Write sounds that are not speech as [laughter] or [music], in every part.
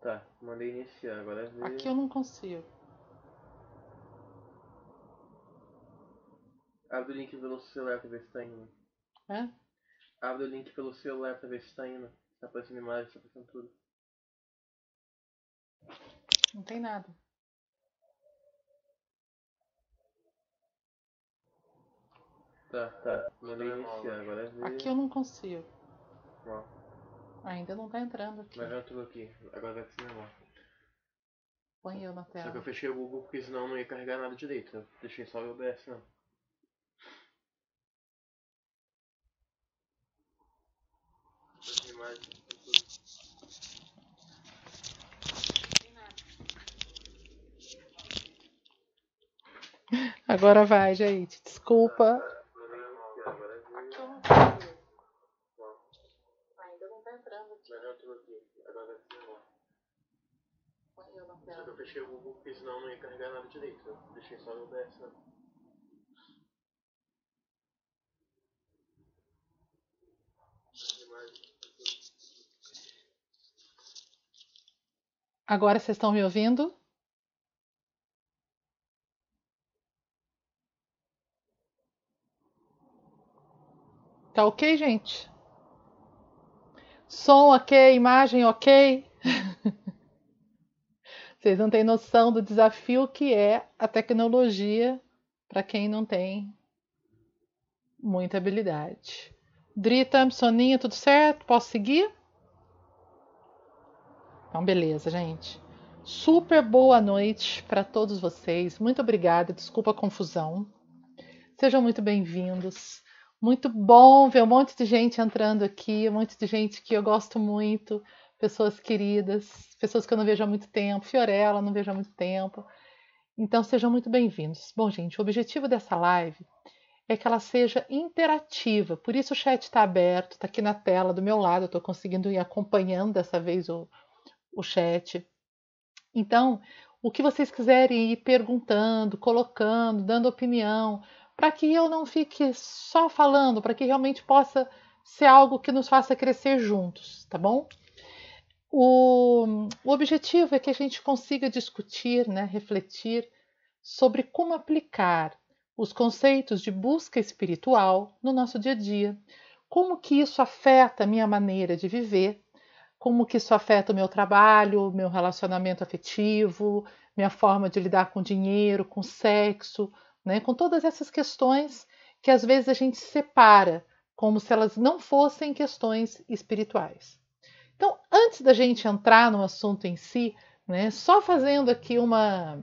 Tá, mandei iniciar, agora é ver. Aqui eu não consigo. Abre o link pelo celular pra ver se tá indo. É? Abre o link pelo celular pra ver se tá indo. Tá aparecendo imagem, tá aparecendo tudo. Não tem nada. Tá, tá. Mandei iniciar, agora é ver. Aqui eu não consigo. Ó, Ainda não tá entrando aqui. mas já entrou aqui. Agora vai ser normal. Põe eu na Só que eu tela. fechei o Google porque senão não ia carregar nada direito. Eu deixei só o OBS não. Agora vai, gente. Desculpa. Mandei iniciar, agora é ver. Aqui eu não consigo. Ainda não tá entrando aqui. Agora vai. Põe eu Só que eu fechei o Google porque senão não ia carregar nada direito. Eu deixei só o OBS tudo. Agora vocês estão me ouvindo? Tá ok, gente? Som ok, imagem ok? [laughs] Vocês não têm noção do desafio que é a tecnologia para quem não tem muita habilidade. Drita, Soninha, tudo certo? Posso seguir? Então, beleza, gente. Super boa noite para todos vocês. Muito obrigada. Desculpa a confusão. Sejam muito bem-vindos. Muito bom ver um monte de gente entrando aqui, um monte de gente que eu gosto muito, pessoas queridas, pessoas que eu não vejo há muito tempo. Fiorella, não vejo há muito tempo. Então, sejam muito bem-vindos. Bom, gente, o objetivo dessa live é que ela seja interativa. Por isso o chat está aberto, está aqui na tela do meu lado. Estou conseguindo ir acompanhando dessa vez o, o chat. Então, o que vocês quiserem ir perguntando, colocando, dando opinião, para que eu não fique só falando, para que realmente possa ser algo que nos faça crescer juntos, tá bom? O, o objetivo é que a gente consiga discutir, né, refletir sobre como aplicar os conceitos de busca espiritual no nosso dia a dia, como que isso afeta a minha maneira de viver, como que isso afeta o meu trabalho, meu relacionamento afetivo, minha forma de lidar com dinheiro, com sexo, né? com todas essas questões que às vezes a gente separa como se elas não fossem questões espirituais. Então, antes da gente entrar no assunto em si, né, só fazendo aqui uma,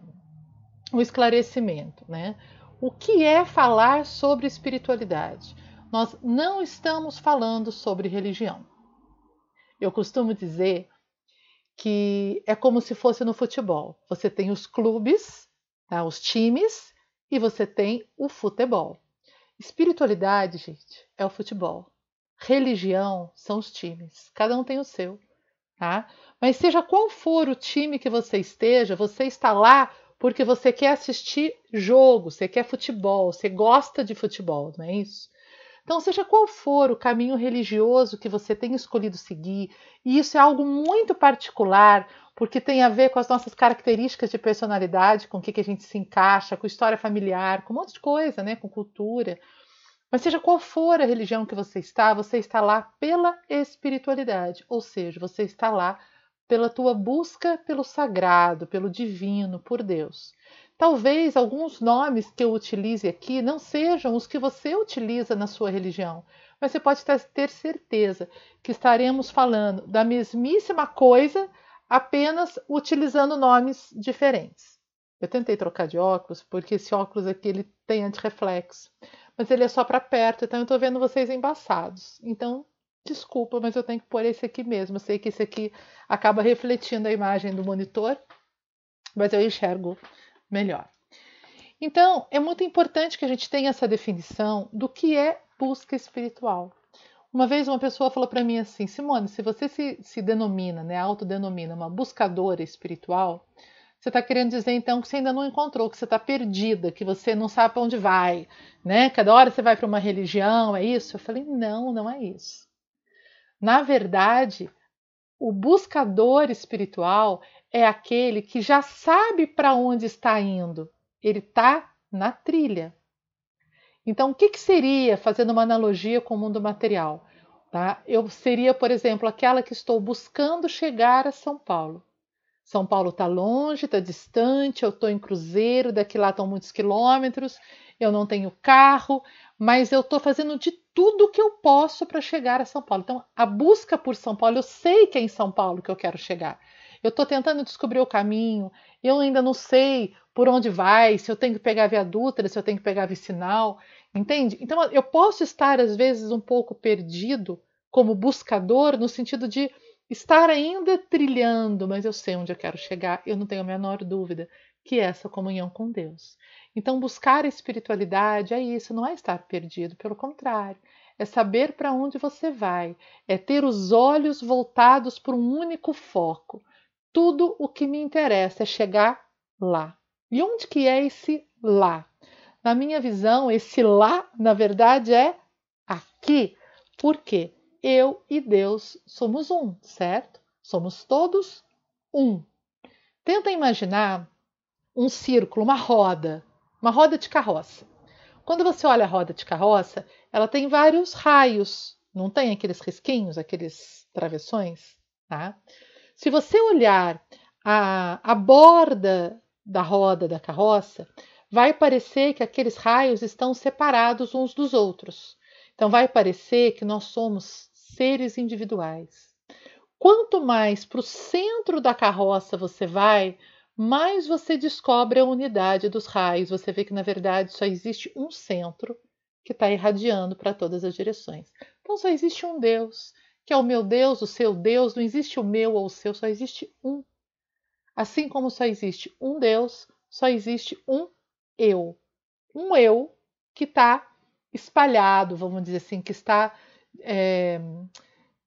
um esclarecimento, né? O que é falar sobre espiritualidade? Nós não estamos falando sobre religião. Eu costumo dizer que é como se fosse no futebol. Você tem os clubes, tá, os times, e você tem o futebol. Espiritualidade, gente, é o futebol. Religião são os times. Cada um tem o seu, tá? Mas seja qual for o time que você esteja, você está lá porque você quer assistir jogo, você quer futebol, você gosta de futebol, não é isso? Então, seja qual for o caminho religioso que você tenha escolhido seguir, e isso é algo muito particular, porque tem a ver com as nossas características de personalidade, com o que, que a gente se encaixa, com história familiar, com um monte de coisa, né? com cultura. Mas seja qual for a religião que você está, você está lá pela espiritualidade, ou seja, você está lá pela tua busca pelo sagrado, pelo divino, por Deus. Talvez alguns nomes que eu utilize aqui não sejam os que você utiliza na sua religião, mas você pode ter certeza que estaremos falando da mesmíssima coisa, apenas utilizando nomes diferentes. Eu tentei trocar de óculos, porque esse óculos aqui ele tem antirreflexo, mas ele é só para perto, então eu estou vendo vocês embaçados. Então, desculpa, mas eu tenho que pôr esse aqui mesmo. Eu sei que esse aqui acaba refletindo a imagem do monitor, mas eu enxergo melhor. Então, é muito importante que a gente tenha essa definição do que é busca espiritual. Uma vez uma pessoa falou para mim assim, Simone, se você se, se denomina, né, autodenomina uma buscadora espiritual, você está querendo dizer então que você ainda não encontrou, que você está perdida, que você não sabe para onde vai, né? Cada hora você vai para uma religião, é isso? Eu falei, não, não é isso. Na verdade, o buscador espiritual é aquele que já sabe para onde está indo. Ele está na trilha. Então, o que, que seria, fazendo uma analogia com o mundo material? Tá? Eu seria, por exemplo, aquela que estou buscando chegar a São Paulo. São Paulo está longe, está distante, eu estou em cruzeiro, daqui lá estão muitos quilômetros, eu não tenho carro, mas eu estou fazendo de tudo que eu posso para chegar a São Paulo. Então, a busca por São Paulo, eu sei que é em São Paulo que eu quero chegar. Eu estou tentando descobrir o caminho, eu ainda não sei por onde vai, se eu tenho que pegar Via Dutra, se eu tenho que pegar Vicinal, entende? Então, eu posso estar, às vezes, um pouco perdido como buscador, no sentido de estar ainda trilhando, mas eu sei onde eu quero chegar, eu não tenho a menor dúvida que é essa comunhão com Deus. Então, buscar a espiritualidade é isso, não é estar perdido, pelo contrário, é saber para onde você vai, é ter os olhos voltados para um único foco. Tudo o que me interessa é chegar lá. E onde que é esse lá? Na minha visão, esse lá, na verdade, é aqui. Por quê? Eu e Deus somos um, certo? Somos todos um. Tenta imaginar um círculo, uma roda uma roda de carroça. Quando você olha a roda de carroça, ela tem vários raios, não tem aqueles risquinhos, aqueles travessões, tá? Se você olhar a, a borda da roda da carroça, vai parecer que aqueles raios estão separados uns dos outros. Então, vai parecer que nós somos seres individuais. Quanto mais para o centro da carroça você vai, mais você descobre a unidade dos raios. Você vê que, na verdade, só existe um centro que está irradiando para todas as direções. Então, só existe um Deus, que é o meu Deus, o seu Deus. Não existe o meu ou o seu, só existe um. Assim como só existe um Deus, só existe um eu. Um eu que está espalhado, vamos dizer assim, que está. É,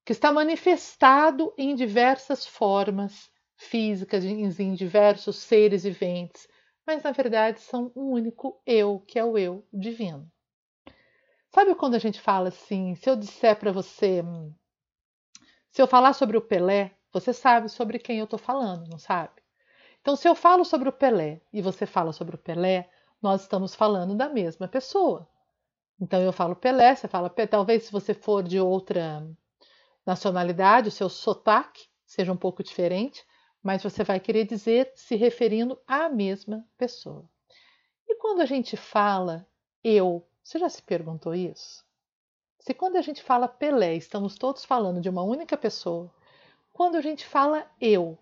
que está manifestado em diversas formas físicas em diversos seres viventes, mas na verdade são um único eu, que é o eu divino. Sabe quando a gente fala assim, se eu disser para você, se eu falar sobre o Pelé, você sabe sobre quem eu estou falando, não sabe? Então, se eu falo sobre o Pelé e você fala sobre o Pelé, nós estamos falando da mesma pessoa. Então, eu falo Pelé, você fala Pelé. Talvez se você for de outra nacionalidade, o seu sotaque seja um pouco diferente, mas você vai querer dizer se referindo à mesma pessoa. E quando a gente fala eu, você já se perguntou isso? Se quando a gente fala Pelé, estamos todos falando de uma única pessoa, quando a gente fala eu,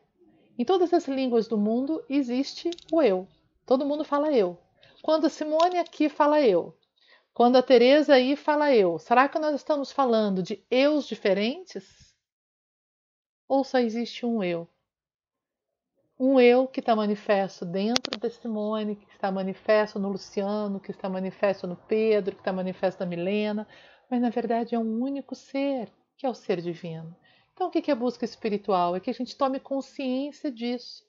em todas as línguas do mundo existe o eu. Todo mundo fala eu. Quando a Simone aqui fala eu, quando a Teresa aí fala eu, será que nós estamos falando de eus diferentes? Ou só existe um eu? um eu que está manifesto dentro da Simone, que está manifesto no Luciano, que está manifesto no Pedro, que está manifesto na Milena, mas na verdade é um único ser, que é o ser divino. Então, o que é busca espiritual? É que a gente tome consciência disso.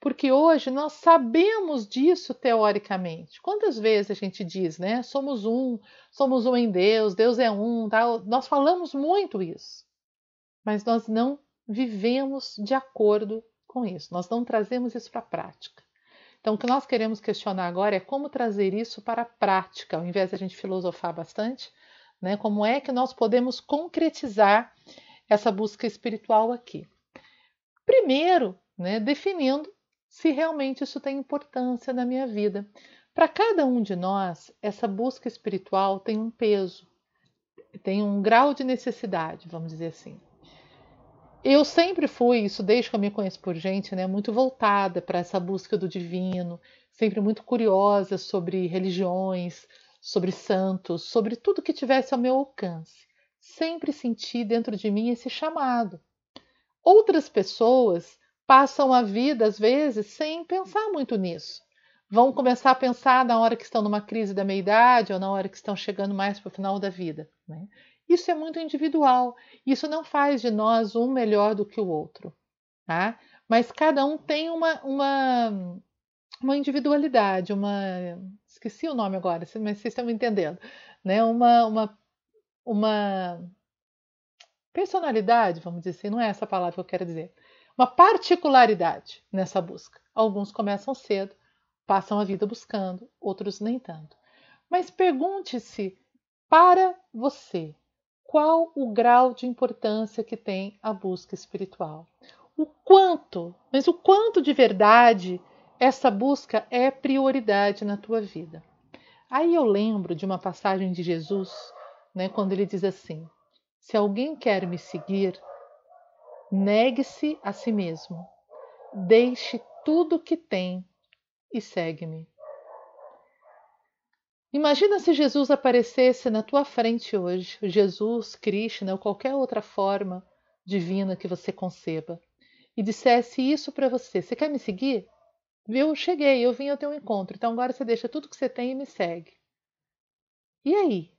Porque hoje nós sabemos disso teoricamente. Quantas vezes a gente diz, né? Somos um, somos um em Deus, Deus é um, tá? nós falamos muito isso. Mas nós não vivemos de acordo com isso. Nós não trazemos isso para a prática. Então, o que nós queremos questionar agora é como trazer isso para a prática, ao invés de a gente filosofar bastante, né? Como é que nós podemos concretizar essa busca espiritual aqui? Primeiro, né, definindo se realmente isso tem importância na minha vida. Para cada um de nós, essa busca espiritual tem um peso, tem um grau de necessidade, vamos dizer assim. Eu sempre fui, isso desde que eu me conheço por gente, né, muito voltada para essa busca do divino, sempre muito curiosa sobre religiões, sobre santos, sobre tudo que tivesse ao meu alcance. Sempre senti dentro de mim esse chamado. Outras pessoas passam a vida, às vezes, sem pensar muito nisso. Vão começar a pensar na hora que estão numa crise da meia-idade ou na hora que estão chegando mais para o final da vida. Né? Isso é muito individual. Isso não faz de nós um melhor do que o outro, tá? Mas cada um tem uma, uma, uma individualidade, uma. Esqueci o nome agora, mas vocês estão me entendendo. Né? Uma, uma, uma personalidade, vamos dizer assim, não é essa palavra que eu quero dizer, uma particularidade nessa busca. Alguns começam cedo, passam a vida buscando, outros nem tanto. Mas pergunte-se para você qual o grau de importância que tem a busca espiritual. O quanto, mas o quanto de verdade essa busca é prioridade na tua vida. Aí eu lembro de uma passagem de Jesus, né, quando ele diz assim: Se alguém quer me seguir, negue-se a si mesmo, deixe tudo o que tem e segue-me. Imagina se Jesus aparecesse na tua frente hoje, Jesus, Krishna ou qualquer outra forma divina que você conceba, e dissesse isso para você: Você quer me seguir? Eu cheguei, eu vim ao teu encontro, então agora você deixa tudo que você tem e me segue. E aí?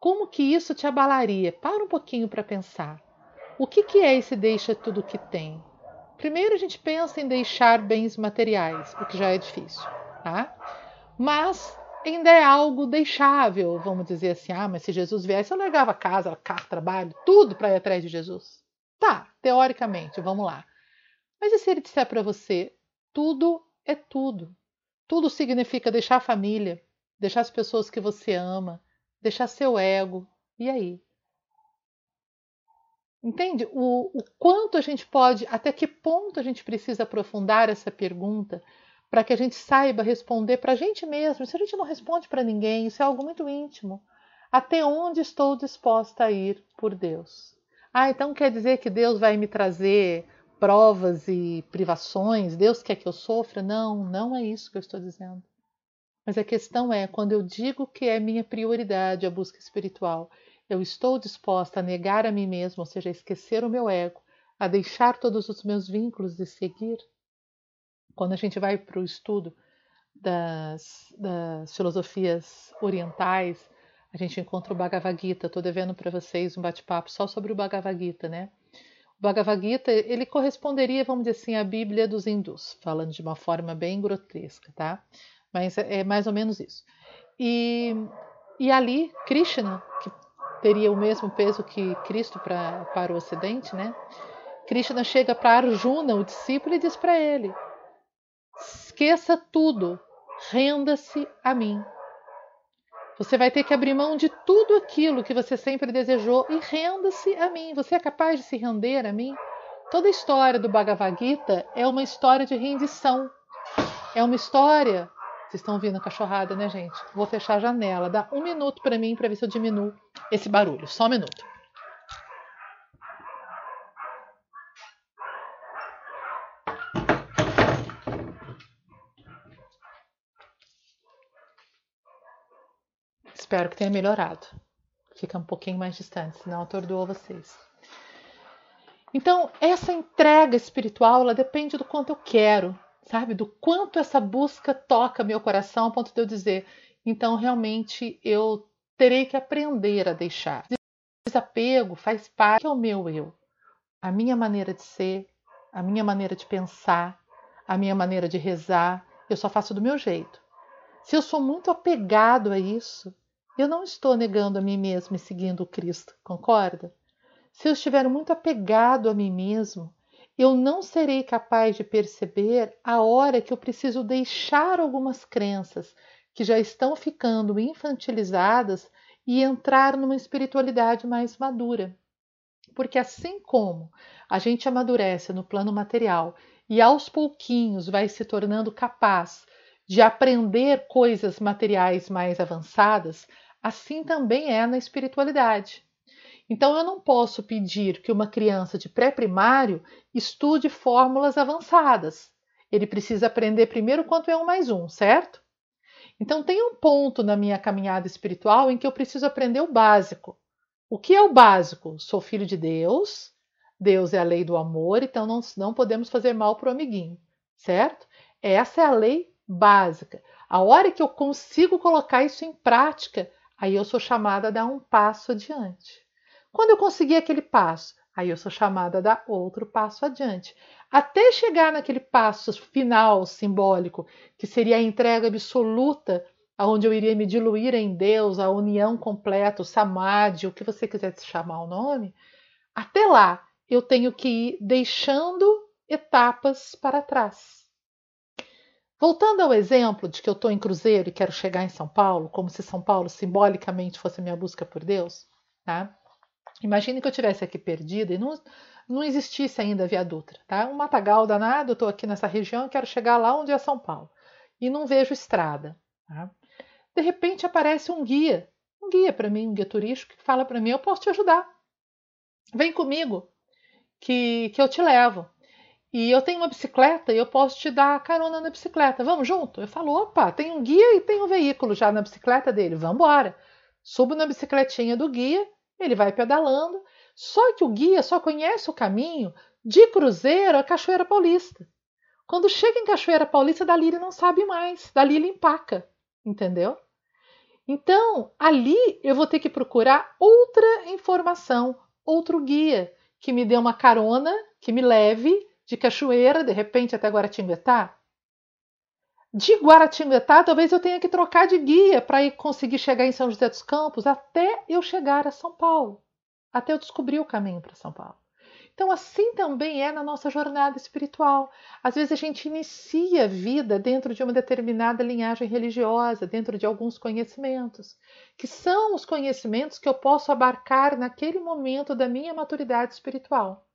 Como que isso te abalaria? Para um pouquinho para pensar. O que, que é esse deixa tudo que tem? Primeiro a gente pensa em deixar bens materiais, o que já é difícil, tá? Mas ainda é algo deixável, vamos dizer assim. Ah, mas se Jesus viesse, eu largava casa, carro, trabalho, tudo para ir atrás de Jesus. Tá, teoricamente, vamos lá. Mas e se ele disser para você, tudo é tudo? Tudo significa deixar a família, deixar as pessoas que você ama, deixar seu ego. E aí? Entende? O, o quanto a gente pode, até que ponto a gente precisa aprofundar essa pergunta para que a gente saiba responder para a gente mesmo. Se a gente não responde para ninguém, isso é algo muito íntimo. Até onde estou disposta a ir por Deus? Ah, então quer dizer que Deus vai me trazer provas e privações? Deus quer que eu sofra? Não, não é isso que eu estou dizendo. Mas a questão é, quando eu digo que é minha prioridade a busca espiritual, eu estou disposta a negar a mim mesma, ou seja, a esquecer o meu ego, a deixar todos os meus vínculos e seguir? Quando a gente vai para o estudo das, das, filosofias orientais, a gente encontra o Bhagavad Gita. Estou devendo para vocês um bate-papo só sobre o Bhagavad Gita, né? Bhagavad Gita, ele corresponderia, vamos dizer assim, à Bíblia dos hindus, falando de uma forma bem grotesca, tá? Mas é, é mais ou menos isso. E, e ali, Krishna, que teria o mesmo peso que Cristo pra, para o Ocidente, né? Krishna chega para Arjuna, o discípulo, e diz para ele: esqueça tudo, renda-se a mim. Você vai ter que abrir mão de tudo aquilo que você sempre desejou e renda-se a mim. Você é capaz de se render a mim? Toda a história do Bhagavad Gita é uma história de rendição. É uma história vocês estão ouvindo a cachorrada, né, gente? Vou fechar a janela. Dá um minuto para mim para ver se eu diminuo esse barulho. Só um minuto. Espero que tenha melhorado. Fica um pouquinho mais distante, senão atordoou vocês. Então, essa entrega espiritual, ela depende do quanto eu quero sabe? Do quanto essa busca toca meu coração, a ponto de eu dizer, então realmente eu terei que aprender a deixar. Desapego faz parte do meu eu, a minha maneira de ser, a minha maneira de pensar, a minha maneira de rezar, eu só faço do meu jeito. Se eu sou muito apegado a isso, eu não estou negando a mim mesmo e seguindo Cristo, concorda? Se eu estiver muito apegado a mim mesmo, eu não serei capaz de perceber a hora que eu preciso deixar algumas crenças que já estão ficando infantilizadas e entrar numa espiritualidade mais madura. Porque assim como a gente amadurece no plano material e aos pouquinhos vai se tornando capaz de aprender coisas materiais mais avançadas, assim também é na espiritualidade. Então, eu não posso pedir que uma criança de pré-primário estude fórmulas avançadas. Ele precisa aprender primeiro quanto é um mais um, certo? Então, tem um ponto na minha caminhada espiritual em que eu preciso aprender o básico. O que é o básico? Sou filho de Deus, Deus é a lei do amor, então não, não podemos fazer mal para o amiguinho, certo? Essa é a lei básica. A hora que eu consigo colocar isso em prática, aí eu sou chamada a dar um passo adiante. Quando eu conseguir aquele passo, aí eu sou chamada a dar outro passo adiante, até chegar naquele passo final simbólico, que seria a entrega absoluta aonde eu iria me diluir em Deus, a união completa, o samadhi, o que você quiser chamar o nome, até lá eu tenho que ir deixando etapas para trás. Voltando ao exemplo de que eu estou em Cruzeiro e quero chegar em São Paulo, como se São Paulo simbolicamente fosse minha busca por Deus, tá? Imagine que eu tivesse aqui perdida e não, não existisse ainda a Via Dutra, tá? Um matagal danado, eu estou aqui nessa região e quero chegar lá onde é São Paulo. E não vejo estrada, tá? De repente aparece um guia, um guia para mim, um guia turístico, que fala para mim: eu posso te ajudar. Vem comigo, que, que eu te levo. E eu tenho uma bicicleta e eu posso te dar carona na bicicleta. Vamos junto? Eu falo: opa, tem um guia e tem um veículo já na bicicleta dele. Vamos embora. Subo na bicicletinha do guia, ele vai pedalando. Só que o guia só conhece o caminho de Cruzeiro a Cachoeira Paulista. Quando chega em Cachoeira Paulista, dali ele não sabe mais, dali ele empaca, entendeu? Então, ali eu vou ter que procurar outra informação, outro guia que me dê uma carona, que me leve de Cachoeira, de repente até Guaratinguetá. De Guaratinguetá, talvez eu tenha que trocar de guia para ir conseguir chegar em São José dos Campos até eu chegar a São Paulo, até eu descobrir o caminho para São Paulo. Então, assim também é na nossa jornada espiritual. Às vezes a gente inicia a vida dentro de uma determinada linhagem religiosa, dentro de alguns conhecimentos, que são os conhecimentos que eu posso abarcar naquele momento da minha maturidade espiritual.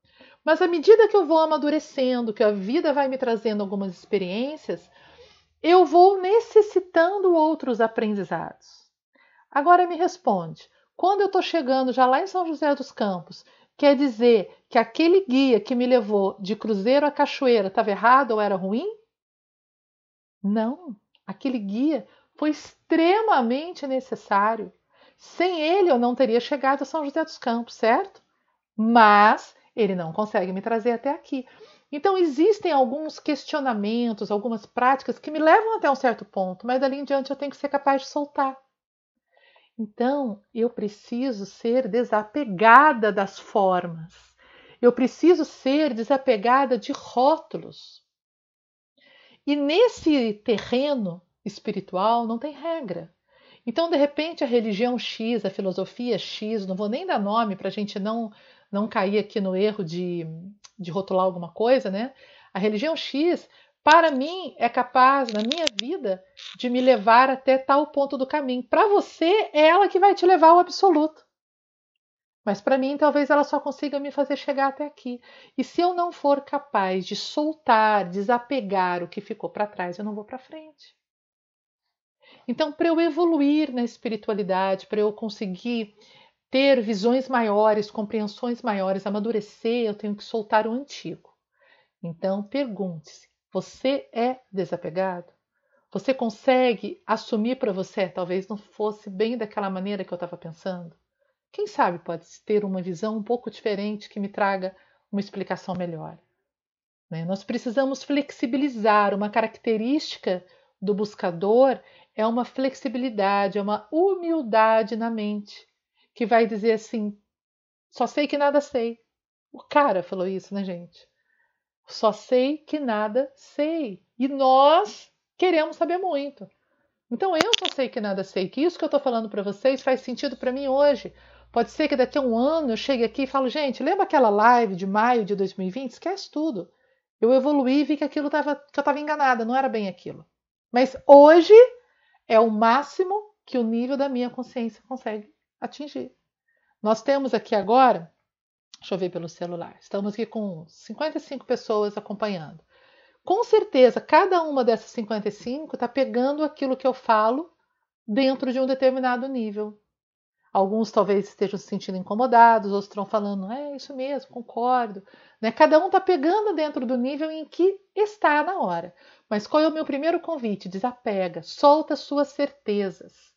Mas à medida que eu vou amadurecendo, que a vida vai me trazendo algumas experiências, eu vou necessitando outros aprendizados. Agora me responde: quando eu estou chegando já lá em São José dos Campos Quer dizer que aquele guia que me levou de Cruzeiro a Cachoeira estava errado ou era ruim? Não, aquele guia foi extremamente necessário. Sem ele eu não teria chegado a São José dos Campos, certo? Mas ele não consegue me trazer até aqui. Então existem alguns questionamentos, algumas práticas que me levam até um certo ponto, mas dali em diante eu tenho que ser capaz de soltar. Então, eu preciso ser desapegada das formas. Eu preciso ser desapegada de rótulos. E nesse terreno espiritual não tem regra. Então, de repente, a religião X, a filosofia X, não vou nem dar nome para a gente não, não cair aqui no erro de, de rotular alguma coisa, né? A religião X para mim, é capaz, na minha vida, de me levar até tal ponto do caminho. Para você, é ela que vai te levar ao absoluto. Mas para mim, talvez ela só consiga me fazer chegar até aqui. E se eu não for capaz de soltar, desapegar o que ficou para trás, eu não vou para frente. Então, para eu evoluir na espiritualidade, para eu conseguir ter visões maiores, compreensões maiores, amadurecer, eu tenho que soltar o antigo. Então, pergunte-se: você é desapegado? Você consegue assumir para você, talvez não fosse bem daquela maneira que eu estava pensando? Quem sabe pode ter uma visão um pouco diferente que me traga uma explicação melhor. Né? Nós precisamos flexibilizar. Uma característica do buscador é uma flexibilidade, é uma humildade na mente, que vai dizer assim: só sei que nada sei. O cara falou isso, né, gente? Só sei que nada sei. E nós queremos saber muito. Então eu só sei que nada sei, que isso que eu estou falando para vocês faz sentido para mim hoje. Pode ser que daqui a um ano eu chegue aqui e falo, gente, lembra aquela live de maio de 2020? Esquece tudo. Eu evoluí e vi que aquilo tava, que eu estava enganada, não era bem aquilo. Mas hoje é o máximo que o nível da minha consciência consegue atingir. Nós temos aqui agora Deixa eu ver pelo celular. Estamos aqui com 55 pessoas acompanhando. Com certeza, cada uma dessas 55 está pegando aquilo que eu falo dentro de um determinado nível. Alguns talvez estejam se sentindo incomodados, outros estão falando, é isso mesmo, concordo. Né? Cada um está pegando dentro do nível em que está na hora. Mas qual é o meu primeiro convite? Desapega, solta suas certezas.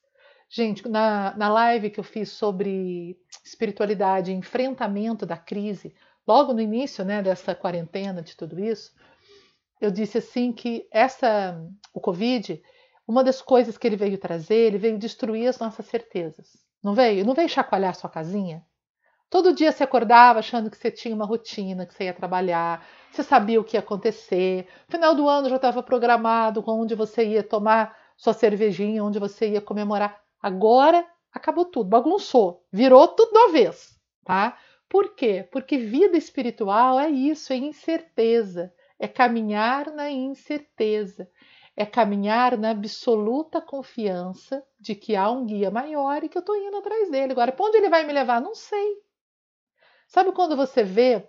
Gente, na, na live que eu fiz sobre espiritualidade e enfrentamento da crise, logo no início né, dessa quarentena, de tudo isso, eu disse assim que essa, o Covid, uma das coisas que ele veio trazer, ele veio destruir as nossas certezas. Não veio? Não veio chacoalhar sua casinha? Todo dia você acordava achando que você tinha uma rotina, que você ia trabalhar, você sabia o que ia acontecer. Final do ano já estava programado onde você ia tomar sua cervejinha, onde você ia comemorar. Agora acabou tudo, bagunçou, virou tudo de uma vez, tá? Por quê? Porque vida espiritual é isso, é incerteza, é caminhar na incerteza, é caminhar na absoluta confiança de que há um guia maior e que eu estou indo atrás dele. Agora, para onde ele vai me levar? Não sei. Sabe quando você vê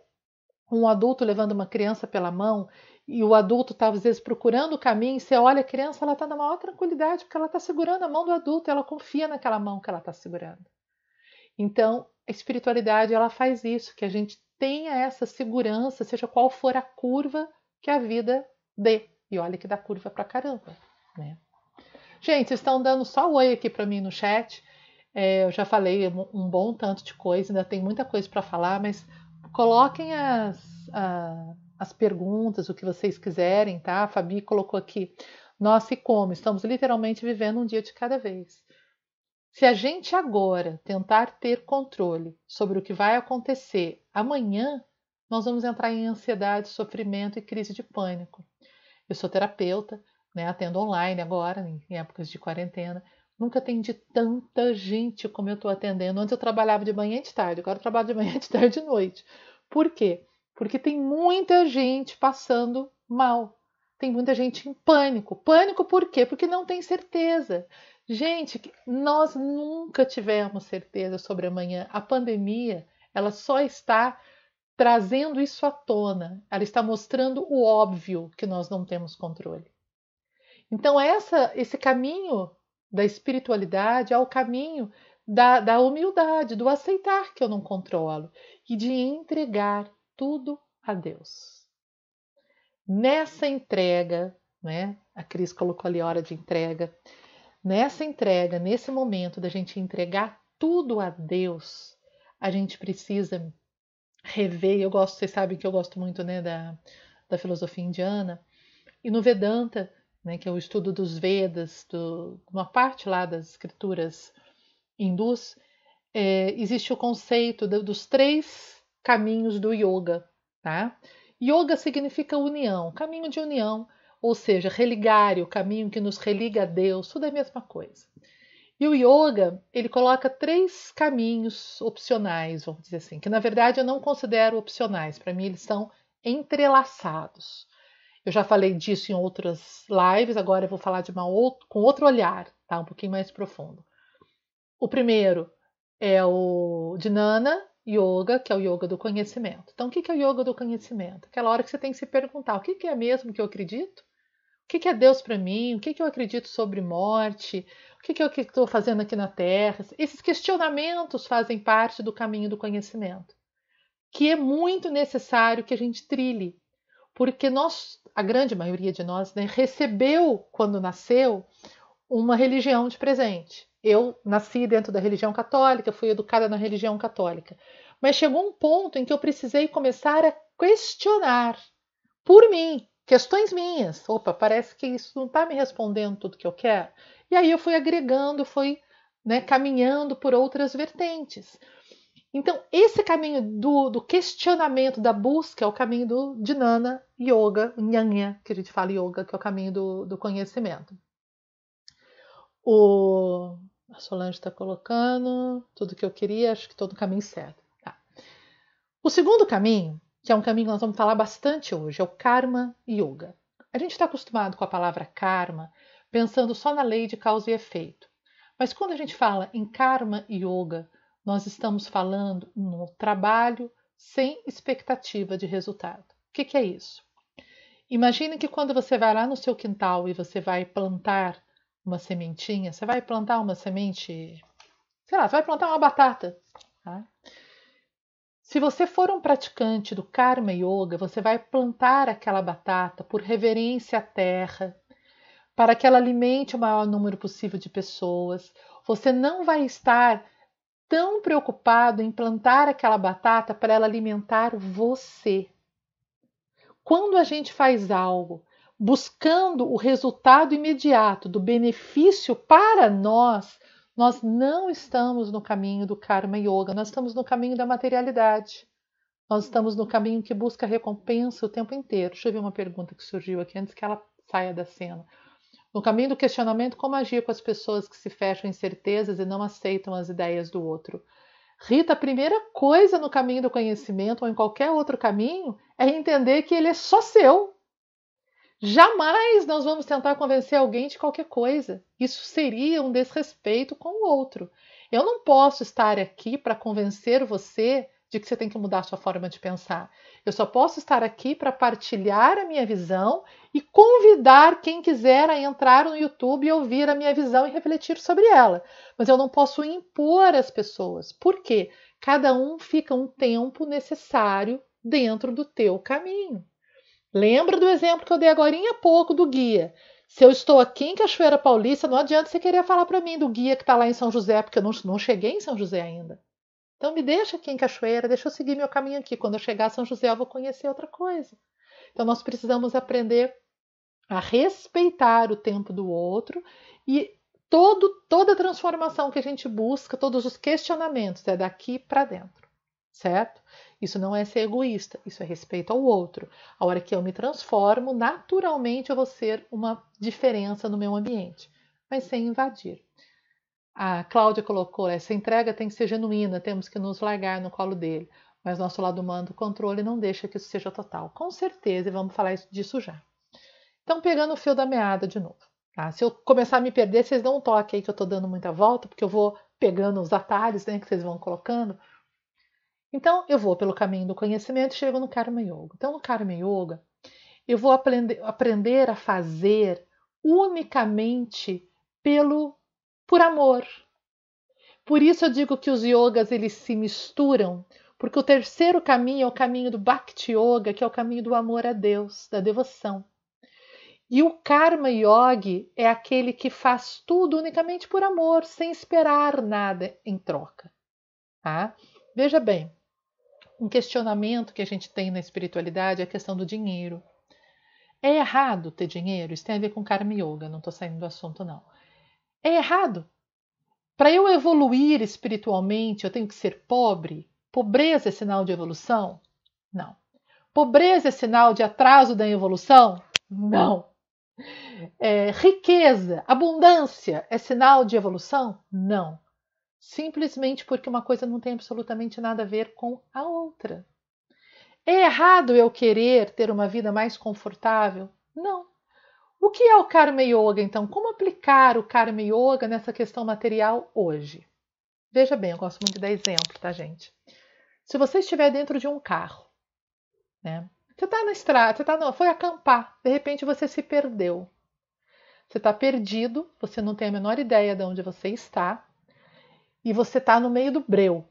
um adulto levando uma criança pela mão e o adulto está às vezes procurando o caminho, você olha a criança, ela está na maior tranquilidade, porque ela está segurando a mão do adulto, ela confia naquela mão que ela está segurando. Então, a espiritualidade ela faz isso, que a gente tenha essa segurança, seja qual for a curva que a vida dê. E olha que dá curva pra caramba, né? Gente, estão dando só oi aqui para mim no chat. É, eu já falei um bom tanto de coisa, ainda tem muita coisa para falar, mas coloquem as, a, as perguntas, o que vocês quiserem, tá? A Fabi colocou aqui. Nós e como? Estamos literalmente vivendo um dia de cada vez. Se a gente agora tentar ter controle sobre o que vai acontecer amanhã, nós vamos entrar em ansiedade, sofrimento e crise de pânico. Eu sou terapeuta, né, atendo online agora, em épocas de quarentena. Nunca atendi tanta gente como eu estou atendendo. Antes eu trabalhava de manhã e de tarde, agora eu trabalho de manhã, de tarde e de noite. Por quê? Porque tem muita gente passando mal. Tem muita gente em pânico. Pânico por quê? Porque não tem certeza. Gente, nós nunca tivemos certeza sobre amanhã. A pandemia, ela só está trazendo isso à tona. Ela está mostrando o óbvio que nós não temos controle. Então, essa, esse caminho da espiritualidade é o caminho da, da humildade, do aceitar que eu não controlo e de entregar tudo a Deus. Nessa entrega, né? A Cris colocou ali a hora de entrega. Nessa entrega, nesse momento da gente entregar tudo a Deus, a gente precisa rever. Eu gosto, vocês sabem que eu gosto muito né, da, da filosofia indiana. E no Vedanta, né, que é o estudo dos Vedas, do, uma parte lá das escrituras hindus, é, existe o conceito de, dos três caminhos do yoga. Tá? Yoga significa união, caminho de união, ou seja, religar, o caminho que nos religa a Deus, tudo é a mesma coisa. E o yoga, ele coloca três caminhos opcionais, vamos dizer assim, que na verdade eu não considero opcionais, para mim eles são entrelaçados. Eu já falei disso em outras lives, agora eu vou falar de uma com outro olhar, tá? Um pouquinho mais profundo. O primeiro é o Dhinana Yoga, que é o yoga do conhecimento. Então, o que é o yoga do conhecimento? Aquela hora que você tem que se perguntar: o que é mesmo que eu acredito? O que é Deus para mim? O que eu acredito sobre morte? O que, que eu estou fazendo aqui na Terra? Esses questionamentos fazem parte do caminho do conhecimento, que é muito necessário que a gente trilhe, porque nós, a grande maioria de nós, né, recebeu quando nasceu uma religião de presente. Eu nasci dentro da religião católica, fui educada na religião católica, mas chegou um ponto em que eu precisei começar a questionar por mim, questões minhas. Opa, parece que isso não está me respondendo tudo que eu quero. E aí eu fui agregando, fui né, caminhando por outras vertentes. Então, esse caminho do, do, questionamento, da busca, é o caminho do Dhinana Yoga, Nyanya, que a gente fala yoga, que é o caminho do, do conhecimento. O, a Solange está colocando tudo que eu queria, acho que todo o caminho certo. Tá. O segundo caminho, que é um caminho que nós vamos falar bastante hoje, é o Karma Yoga. A gente está acostumado com a palavra karma pensando só na lei de causa e efeito. Mas quando a gente fala em karma yoga, nós estamos falando no trabalho sem expectativa de resultado. O que, que é isso? Imagine que quando você vai lá no seu quintal e você vai plantar uma sementinha, você vai plantar uma semente, sei lá, você vai plantar uma batata. Tá? Se você for um praticante do Karma Yoga, você vai plantar aquela batata por reverência à terra, para que ela alimente o maior número possível de pessoas. Você não vai estar tão preocupado em plantar aquela batata para ela alimentar você. Quando a gente faz algo buscando o resultado imediato do benefício para nós, nós não estamos no caminho do karma yoga, nós estamos no caminho da materialidade. Nós estamos no caminho que busca recompensa o tempo inteiro. Deixa eu ver uma pergunta que surgiu aqui antes que ela saia da cena. No caminho do questionamento, como agir com as pessoas que se fecham em certezas e não aceitam as ideias do outro? Rita, a primeira coisa no caminho do conhecimento ou em qualquer outro caminho é entender que ele é só seu. Jamais nós vamos tentar convencer alguém de qualquer coisa. Isso seria um desrespeito com o outro. Eu não posso estar aqui para convencer você de que você tem que mudar sua forma de pensar. Eu só posso estar aqui para partilhar a minha visão e convidar quem quiser a entrar no YouTube e ouvir a minha visão e refletir sobre ela. Mas eu não posso impor às pessoas. Por quê? Cada um fica um tempo necessário dentro do teu caminho. Lembra do exemplo que eu dei agora há pouco do guia. Se eu estou aqui em Cachoeira Paulista, não adianta você querer falar para mim do guia que está lá em São José, porque eu não, não cheguei em São José ainda. Então me deixa aqui em Cachoeira, deixa eu seguir meu caminho aqui. Quando eu chegar a São José, eu vou conhecer outra coisa. Então nós precisamos aprender a respeitar o tempo do outro e todo, toda a transformação que a gente busca, todos os questionamentos, é daqui para dentro, certo? Isso não é ser egoísta, isso é respeito ao outro. A hora que eu me transformo, naturalmente eu vou ser uma diferença no meu ambiente, mas sem invadir. A Cláudia colocou: essa entrega tem que ser genuína, temos que nos largar no colo dele. Mas nosso lado humano, o controle, não deixa que isso seja total. Com certeza, e vamos falar disso já. Então, pegando o fio da meada de novo. Tá? Se eu começar a me perder, vocês dão um toque aí que eu estou dando muita volta, porque eu vou pegando os atalhos né, que vocês vão colocando. Então, eu vou pelo caminho do conhecimento e chego no Karma Yoga. Então, no Karma Yoga, eu vou aprender, aprender a fazer unicamente pelo por amor. Por isso eu digo que os yogas eles se misturam, porque o terceiro caminho é o caminho do Bhakti Yoga, que é o caminho do amor a Deus, da devoção. E o Karma Yogi é aquele que faz tudo unicamente por amor, sem esperar nada em troca. Tá? Veja bem, um questionamento que a gente tem na espiritualidade é a questão do dinheiro. É errado ter dinheiro? Isso tem a ver com Karma Yoga, não estou saindo do assunto, não. É errado. Para eu evoluir espiritualmente, eu tenho que ser pobre? Pobreza é sinal de evolução? Não. Pobreza é sinal de atraso da evolução? Não. É, riqueza, abundância é sinal de evolução? Não. Simplesmente porque uma coisa não tem absolutamente nada a ver com a outra. É errado eu querer ter uma vida mais confortável? Não. O que é o Karma Yoga, então? Como aplicar o Karma Yoga nessa questão material hoje? Veja bem, eu gosto muito de dar exemplo, tá, gente? Se você estiver dentro de um carro, né? Você está na estrada, você tá no, foi acampar, de repente você se perdeu. Você está perdido, você não tem a menor ideia de onde você está, e você está no meio do breu,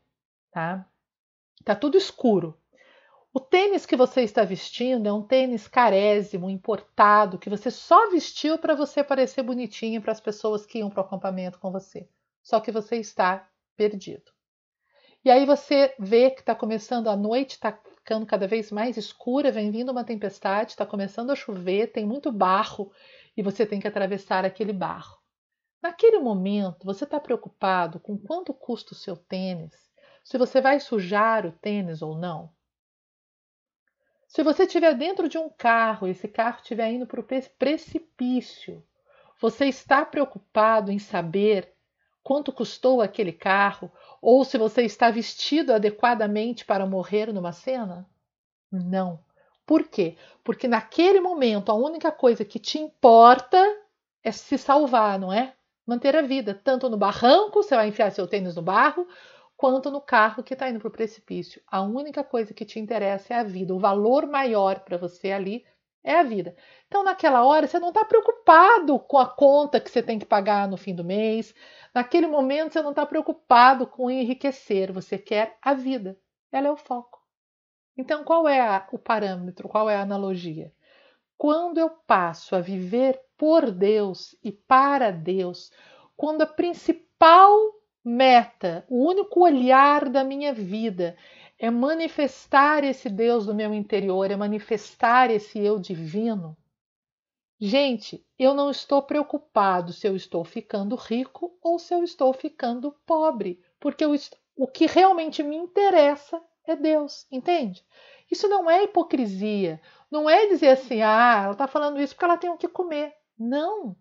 tá? Tá tudo escuro. O tênis que você está vestindo é um tênis carésimo, importado, que você só vestiu para você parecer bonitinho para as pessoas que iam para o acampamento com você. Só que você está perdido. E aí você vê que está começando a noite, está ficando cada vez mais escura, vem vindo uma tempestade, está começando a chover, tem muito barro e você tem que atravessar aquele barro. Naquele momento, você está preocupado com quanto custa o seu tênis, se você vai sujar o tênis ou não? Se você estiver dentro de um carro e esse carro estiver indo para o precipício, você está preocupado em saber quanto custou aquele carro ou se você está vestido adequadamente para morrer numa cena? Não. Por quê? Porque naquele momento a única coisa que te importa é se salvar, não é? Manter a vida. Tanto no barranco, você vai enfiar seu tênis no barro, quanto no carro que está indo para o precipício. A única coisa que te interessa é a vida. O valor maior para você ali é a vida. Então, naquela hora, você não está preocupado com a conta que você tem que pagar no fim do mês. Naquele momento, você não está preocupado com enriquecer. Você quer a vida. Ela é o foco. Então, qual é a, o parâmetro? Qual é a analogia? Quando eu passo a viver por Deus e para Deus, quando a principal meta, o único olhar da minha vida é manifestar esse Deus do meu interior, é manifestar esse eu divino. Gente, eu não estou preocupado se eu estou ficando rico ou se eu estou ficando pobre, porque eu, o que realmente me interessa é Deus, entende? Isso não é hipocrisia, não é dizer assim, ah, ela está falando isso porque ela tem o que comer. Não,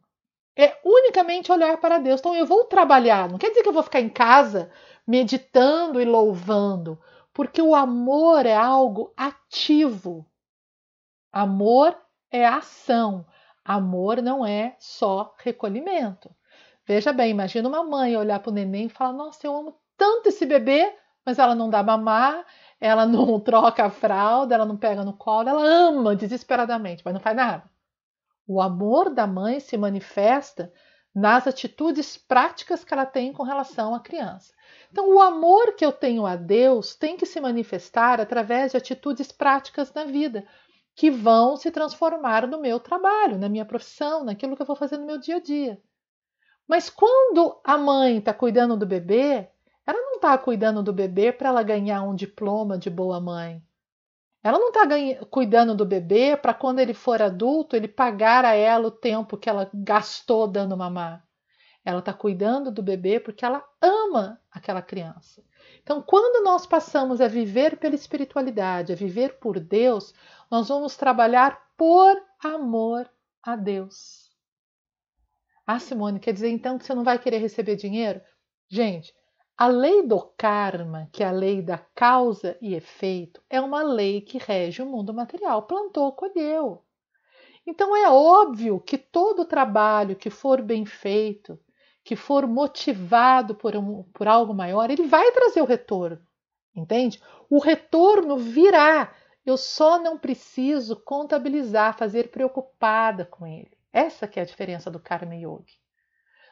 é unicamente olhar para Deus. Então eu vou trabalhar, não quer dizer que eu vou ficar em casa meditando e louvando, porque o amor é algo ativo. Amor é ação. Amor não é só recolhimento. Veja bem, imagina uma mãe olhar para o neném e falar: Nossa, eu amo tanto esse bebê, mas ela não dá mamar, ela não [laughs] troca a fralda, ela não pega no colo, ela ama desesperadamente, mas não faz nada. O amor da mãe se manifesta nas atitudes práticas que ela tem com relação à criança. Então, o amor que eu tenho a Deus tem que se manifestar através de atitudes práticas na vida, que vão se transformar no meu trabalho, na minha profissão, naquilo que eu vou fazer no meu dia a dia. Mas quando a mãe está cuidando do bebê, ela não está cuidando do bebê para ela ganhar um diploma de boa mãe. Ela não está cuidando do bebê para quando ele for adulto ele pagar a ela o tempo que ela gastou dando mamar. Ela está cuidando do bebê porque ela ama aquela criança. Então, quando nós passamos a viver pela espiritualidade, a viver por Deus, nós vamos trabalhar por amor a Deus. Ah, Simone, quer dizer então que você não vai querer receber dinheiro? Gente, a lei do karma, que é a lei da causa e efeito, é uma lei que rege o mundo material. Plantou, colheu. Então é óbvio que todo trabalho que for bem feito, que for motivado por, um, por algo maior, ele vai trazer o retorno. Entende? O retorno virá. Eu só não preciso contabilizar, fazer preocupada com ele. Essa que é a diferença do Karma Yogi.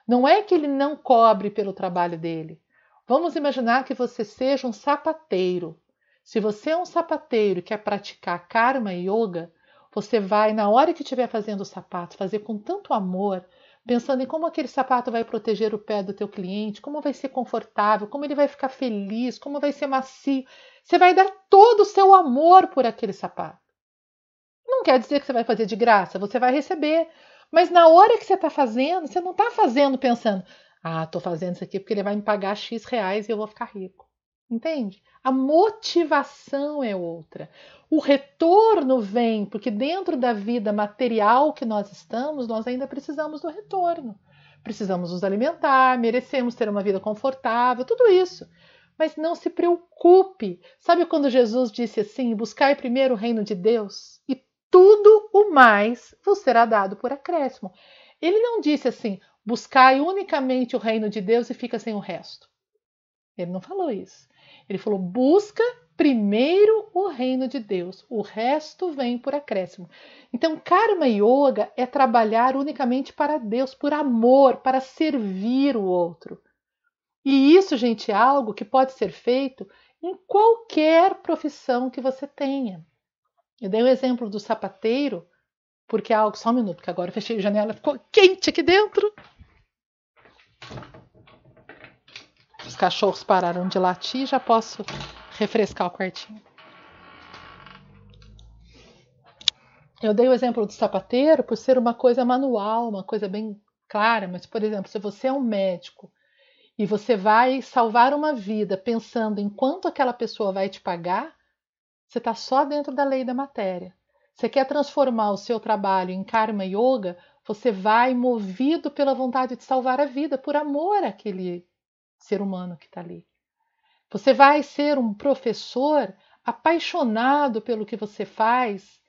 Não é que ele não cobre pelo trabalho dele, Vamos imaginar que você seja um sapateiro. Se você é um sapateiro e quer praticar karma e yoga, você vai, na hora que estiver fazendo o sapato, fazer com tanto amor, pensando em como aquele sapato vai proteger o pé do teu cliente, como vai ser confortável, como ele vai ficar feliz, como vai ser macio. Você vai dar todo o seu amor por aquele sapato. Não quer dizer que você vai fazer de graça, você vai receber. Mas na hora que você está fazendo, você não está fazendo pensando, ah, estou fazendo isso aqui porque ele vai me pagar X reais e eu vou ficar rico. Entende? A motivação é outra. O retorno vem porque dentro da vida material que nós estamos, nós ainda precisamos do retorno. Precisamos nos alimentar, merecemos ter uma vida confortável, tudo isso. Mas não se preocupe. Sabe quando Jesus disse assim: buscai primeiro o reino de Deus e tudo o mais vos será dado por acréscimo. Ele não disse assim: buscai unicamente o reino de Deus e fica sem o resto. Ele não falou isso. Ele falou: busca primeiro o reino de Deus, o resto vem por acréscimo. Então, karma yoga é trabalhar unicamente para Deus, por amor, para servir o outro. E isso, gente, é algo que pode ser feito em qualquer profissão que você tenha. Eu dei o exemplo do sapateiro, porque é algo. Só um minuto, que agora eu fechei a janela, ficou quente aqui dentro. Os cachorros pararam de latir, já posso refrescar o quartinho. Eu dei o exemplo do sapateiro por ser uma coisa manual, uma coisa bem clara, mas, por exemplo, se você é um médico e você vai salvar uma vida pensando em quanto aquela pessoa vai te pagar, você está só dentro da lei da matéria. Você quer transformar o seu trabalho em karma yoga, você vai movido pela vontade de salvar a vida, por amor àquele ser humano que está ali. Você vai ser um professor apaixonado pelo que você faz,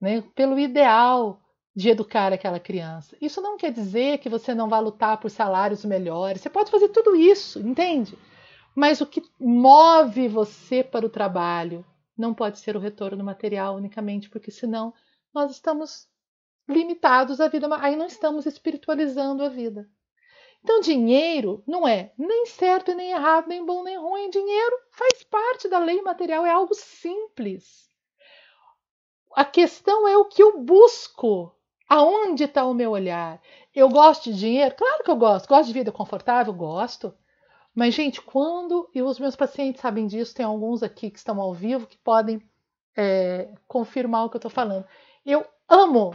né, pelo ideal de educar aquela criança. Isso não quer dizer que você não vai lutar por salários melhores. Você pode fazer tudo isso, entende? Mas o que move você para o trabalho não pode ser o retorno material unicamente, porque senão nós estamos limitados à vida, aí não estamos espiritualizando a vida. Então, dinheiro não é nem certo nem errado, nem bom nem ruim. Dinheiro faz parte da lei material, é algo simples. A questão é o que eu busco. Aonde está o meu olhar? Eu gosto de dinheiro? Claro que eu gosto. Gosto de vida confortável? Gosto. Mas, gente, quando, e os meus pacientes sabem disso, tem alguns aqui que estão ao vivo que podem é, confirmar o que eu estou falando. Eu amo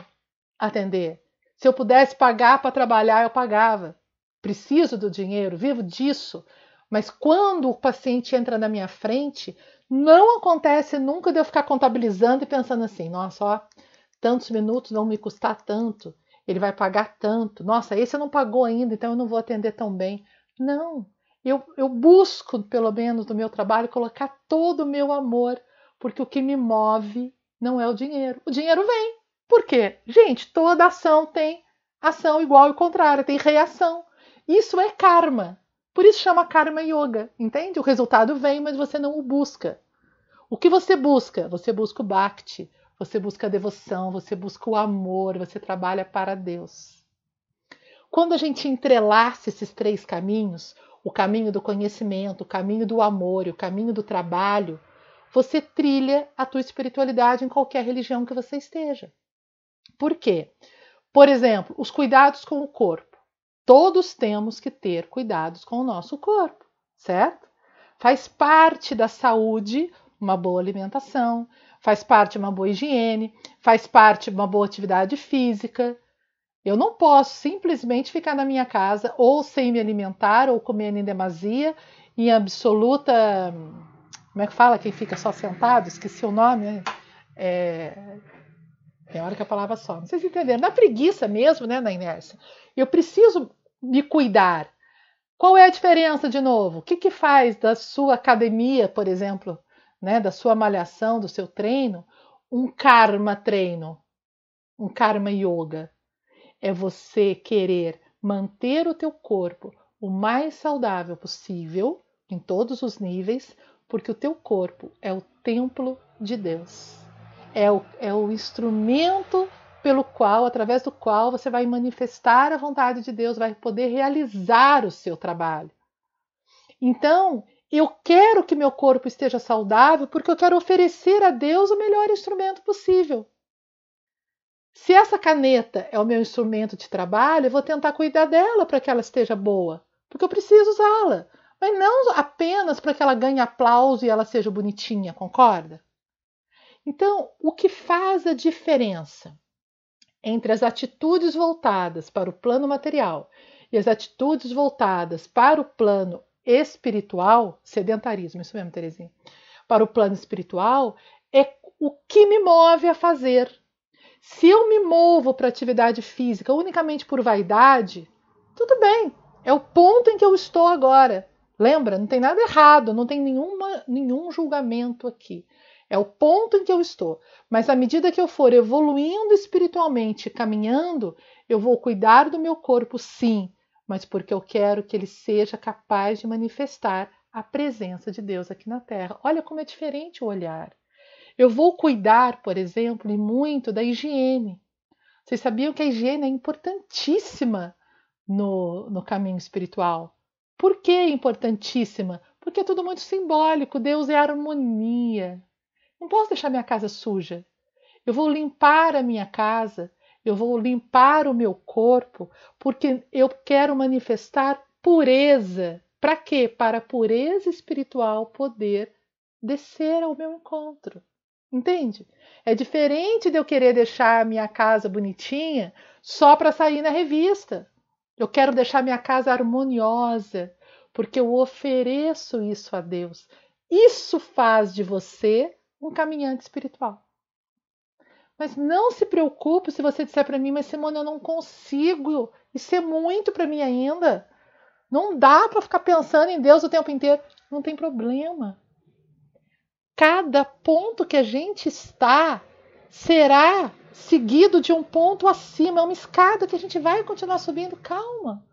atender. Se eu pudesse pagar para trabalhar, eu pagava. Preciso do dinheiro, vivo disso. Mas quando o paciente entra na minha frente, não acontece nunca de eu ficar contabilizando e pensando assim: nossa, ó, tantos minutos vão me custar tanto. ele vai pagar tanto. Nossa, esse não pagou ainda, então eu não vou atender tão bem. Não. Eu, eu busco, pelo menos no meu trabalho, colocar todo o meu amor, porque o que me move não é o dinheiro. O dinheiro vem. Por quê? Gente, toda ação tem ação igual e contrária, tem reação. Isso é karma. Por isso chama karma yoga, entende? O resultado vem, mas você não o busca. O que você busca? Você busca o bhakti, você busca a devoção, você busca o amor, você trabalha para Deus. Quando a gente entrelaça esses três caminhos, o caminho do conhecimento, o caminho do amor e o caminho do trabalho, você trilha a tua espiritualidade em qualquer religião que você esteja. Por quê? Por exemplo, os cuidados com o corpo. Todos temos que ter cuidados com o nosso corpo, certo? Faz parte da saúde uma boa alimentação, faz parte uma boa higiene, faz parte uma boa atividade física. Eu não posso simplesmente ficar na minha casa ou sem me alimentar ou comendo em demasia, em absoluta. Como é que fala quem fica só sentado? Esqueci o nome. É, tem hora que a palavra só. Não sei se entenderam. Na preguiça mesmo, né, na inércia. Eu preciso me cuidar. Qual é a diferença, de novo? O que, que faz da sua academia, por exemplo, né, da sua malhação, do seu treino, um karma treino, um karma yoga? É você querer manter o teu corpo o mais saudável possível, em todos os níveis, porque o teu corpo é o templo de Deus é o, é o instrumento pelo qual, através do qual você vai manifestar a vontade de Deus, vai poder realizar o seu trabalho. Então, eu quero que meu corpo esteja saudável porque eu quero oferecer a Deus o melhor instrumento possível. Se essa caneta é o meu instrumento de trabalho, eu vou tentar cuidar dela para que ela esteja boa, porque eu preciso usá-la, mas não apenas para que ela ganhe aplauso e ela seja bonitinha, concorda? Então, o que faz a diferença entre as atitudes voltadas para o plano material e as atitudes voltadas para o plano espiritual, sedentarismo, isso mesmo, Terezinha, para o plano espiritual, é o que me move a fazer. Se eu me movo para atividade física unicamente por vaidade, tudo bem, é o ponto em que eu estou agora. Lembra? Não tem nada errado, não tem nenhuma, nenhum julgamento aqui. É o ponto em que eu estou. Mas à medida que eu for evoluindo espiritualmente, caminhando, eu vou cuidar do meu corpo, sim, mas porque eu quero que ele seja capaz de manifestar a presença de Deus aqui na Terra. Olha como é diferente o olhar. Eu vou cuidar, por exemplo, e muito da higiene. Vocês sabiam que a higiene é importantíssima no, no caminho espiritual? Por que é importantíssima? Porque é tudo muito simbólico. Deus é harmonia. Não posso deixar minha casa suja. Eu vou limpar a minha casa, eu vou limpar o meu corpo, porque eu quero manifestar pureza. Para quê? Para a pureza espiritual poder descer ao meu encontro. Entende? É diferente de eu querer deixar a minha casa bonitinha só para sair na revista. Eu quero deixar minha casa harmoniosa, porque eu ofereço isso a Deus. Isso faz de você um caminhante espiritual. Mas não se preocupe se você disser para mim, mas Simone, eu não consigo. Isso é muito para mim ainda. Não dá para ficar pensando em Deus o tempo inteiro. Não tem problema. Cada ponto que a gente está será seguido de um ponto acima. É uma escada que a gente vai continuar subindo. Calma.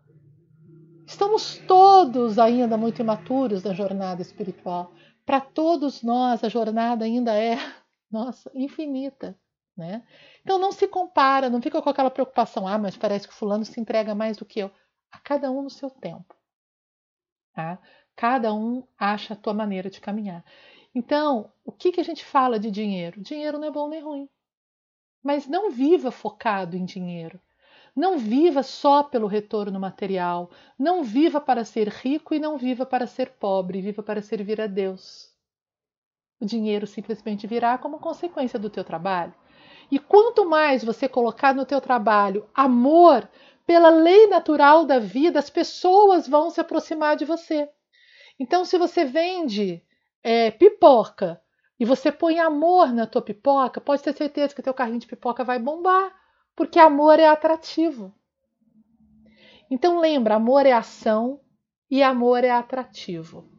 Estamos todos ainda muito imaturos na jornada espiritual para todos nós a jornada ainda é, nossa, infinita. Né? Então não se compara, não fica com aquela preocupação, ah, mas parece que fulano se entrega mais do que eu. A cada um no seu tempo. Tá? Cada um acha a tua maneira de caminhar. Então, o que, que a gente fala de dinheiro? Dinheiro não é bom nem ruim. Mas não viva focado em dinheiro. Não viva só pelo retorno material. Não viva para ser rico e não viva para ser pobre. Viva para servir a Deus. O dinheiro simplesmente virá como consequência do teu trabalho. E quanto mais você colocar no teu trabalho amor, pela lei natural da vida, as pessoas vão se aproximar de você. Então, se você vende é, pipoca e você põe amor na tua pipoca, pode ter certeza que teu carrinho de pipoca vai bombar Porque amor é atrativo. Então lembra, amor é ação e amor é atrativo.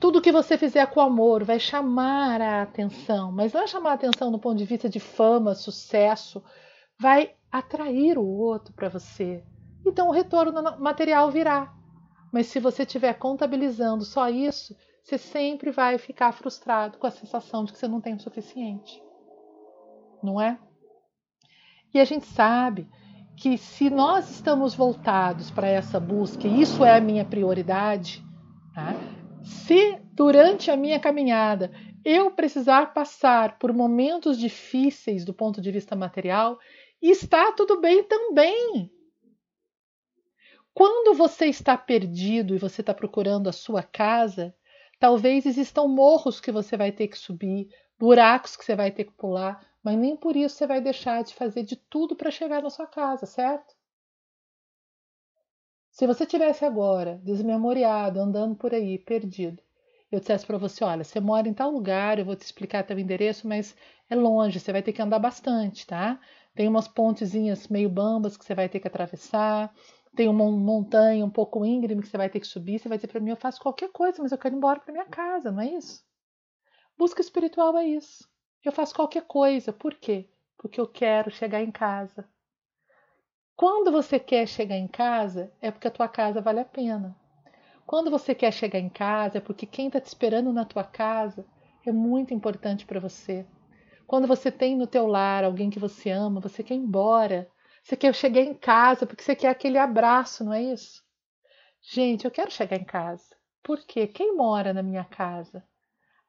Tudo que você fizer com amor vai chamar a atenção, mas não é chamar a atenção no ponto de vista de fama, sucesso, vai atrair o outro para você. Então o retorno material virá. Mas se você estiver contabilizando só isso, você sempre vai ficar frustrado com a sensação de que você não tem o suficiente. Não é? E a gente sabe que se nós estamos voltados para essa busca, e isso é a minha prioridade, tá? se durante a minha caminhada eu precisar passar por momentos difíceis do ponto de vista material, está tudo bem também. Quando você está perdido e você está procurando a sua casa, talvez existam morros que você vai ter que subir, buracos que você vai ter que pular, mas nem por isso você vai deixar de fazer de tudo para chegar na sua casa, certo? Se você tivesse agora desmemoriado, andando por aí, perdido, eu dissesse para você, olha, você mora em tal lugar, eu vou te explicar teu endereço, mas é longe, você vai ter que andar bastante, tá? Tem umas pontezinhas meio bambas que você vai ter que atravessar, tem uma montanha um pouco íngreme que você vai ter que subir, você vai dizer para mim, eu faço qualquer coisa, mas eu quero ir embora para minha casa, não é isso? Busca espiritual é isso. Eu faço qualquer coisa. Por quê? Porque eu quero chegar em casa. Quando você quer chegar em casa, é porque a tua casa vale a pena. Quando você quer chegar em casa, é porque quem está te esperando na tua casa é muito importante para você. Quando você tem no teu lar alguém que você ama, você quer ir embora. Você quer chegar em casa porque você quer aquele abraço, não é isso? Gente, eu quero chegar em casa. Por quê? Quem mora na minha casa?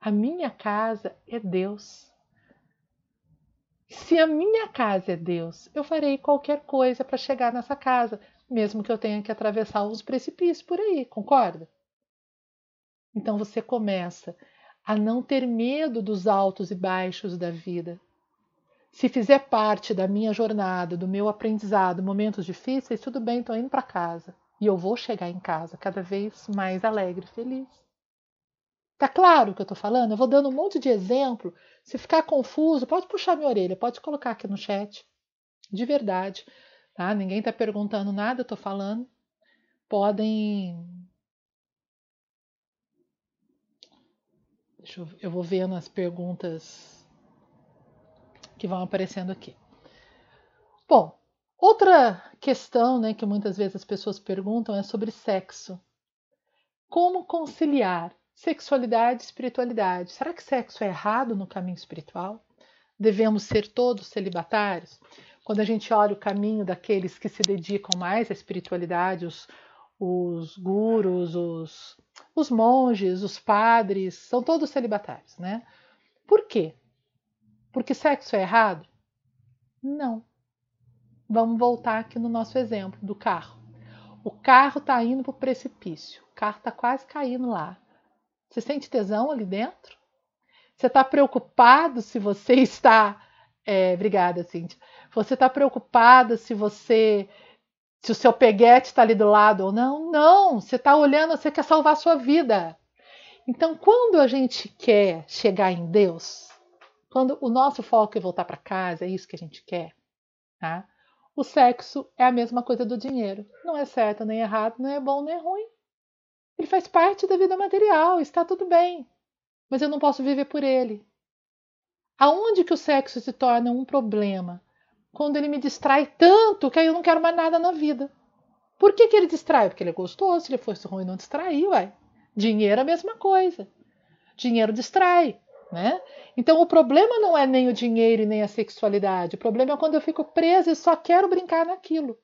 A minha casa é Deus. Se a minha casa é Deus, eu farei qualquer coisa para chegar nessa casa, mesmo que eu tenha que atravessar uns precipícios por aí, concorda? Então você começa a não ter medo dos altos e baixos da vida. Se fizer parte da minha jornada, do meu aprendizado, momentos difíceis, tudo bem, estou indo para casa. E eu vou chegar em casa cada vez mais alegre e feliz. Tá claro o que eu estou falando? Eu vou dando um monte de exemplo. Se ficar confuso, pode puxar minha orelha, pode colocar aqui no chat. De verdade, tá? Ninguém está perguntando nada, eu estou falando. Podem. Deixa eu, eu vou vendo as perguntas que vão aparecendo aqui. Bom, outra questão né, que muitas vezes as pessoas perguntam é sobre sexo. Como conciliar Sexualidade e espiritualidade. Será que sexo é errado no caminho espiritual? Devemos ser todos celibatários? Quando a gente olha o caminho daqueles que se dedicam mais à espiritualidade, os, os gurus, os, os monges, os padres, são todos celibatários, né? Por quê? Porque sexo é errado? Não. Vamos voltar aqui no nosso exemplo do carro. O carro está indo para o precipício, o carro está quase caindo lá. Você sente tesão ali dentro? Você está preocupado se você [laughs] está. É, obrigada, Cintia. Você está preocupado se você. Se o seu peguete está ali do lado ou não? Não, você está olhando, você quer salvar a sua vida. Então, quando a gente quer chegar em Deus, quando o nosso foco é voltar para casa, é isso que a gente quer, tá? O sexo é a mesma coisa do dinheiro. Não é certo nem errado, não é bom nem ruim. Ele faz parte da vida material, está tudo bem. Mas eu não posso viver por ele. Aonde que o sexo se torna um problema? Quando ele me distrai tanto que aí eu não quero mais nada na vida. Por que, que ele distrai? Porque ele é gostoso, se ele fosse ruim, não distraiu. Dinheiro é a mesma coisa. Dinheiro distrai, né? Então o problema não é nem o dinheiro e nem a sexualidade. O problema é quando eu fico presa e só quero brincar naquilo.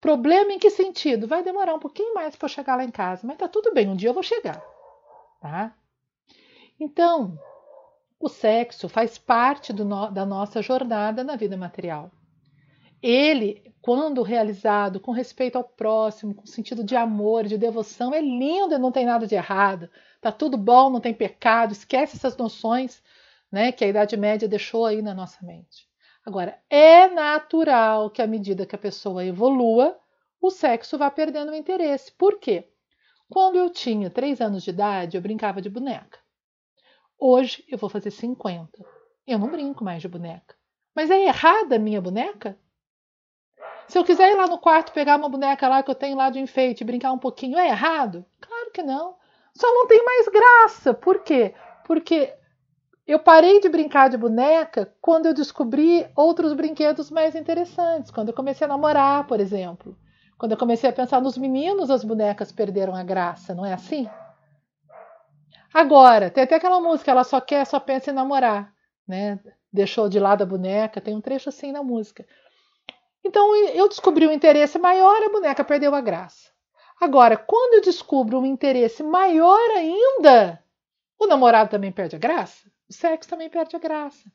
Problema em que sentido? Vai demorar um pouquinho mais para eu chegar lá em casa, mas tá tudo bem, um dia eu vou chegar, tá? Então, o sexo faz parte no, da nossa jornada na vida material. Ele, quando realizado com respeito ao próximo, com sentido de amor, de devoção, é lindo e não tem nada de errado. Tá tudo bom, não tem pecado. Esquece essas noções, né, que a Idade Média deixou aí na nossa mente. Agora, é natural que à medida que a pessoa evolua, o sexo vá perdendo o interesse. Por quê? Quando eu tinha 3 anos de idade, eu brincava de boneca. Hoje eu vou fazer 50. Eu não brinco mais de boneca. Mas é errada a minha boneca? Se eu quiser ir lá no quarto pegar uma boneca lá que eu tenho lá de enfeite e brincar um pouquinho, é errado? Claro que não. Só não tem mais graça. Por quê? Porque eu parei de brincar de boneca quando eu descobri outros brinquedos mais interessantes. Quando eu comecei a namorar, por exemplo. Quando eu comecei a pensar nos meninos, as bonecas perderam a graça, não é assim? Agora, tem até aquela música, ela só quer, só pensa em namorar, né? Deixou de lado a boneca, tem um trecho assim na música. Então eu descobri um interesse maior, a boneca perdeu a graça. Agora, quando eu descubro um interesse maior ainda, o namorado também perde a graça, o sexo também perde a graça.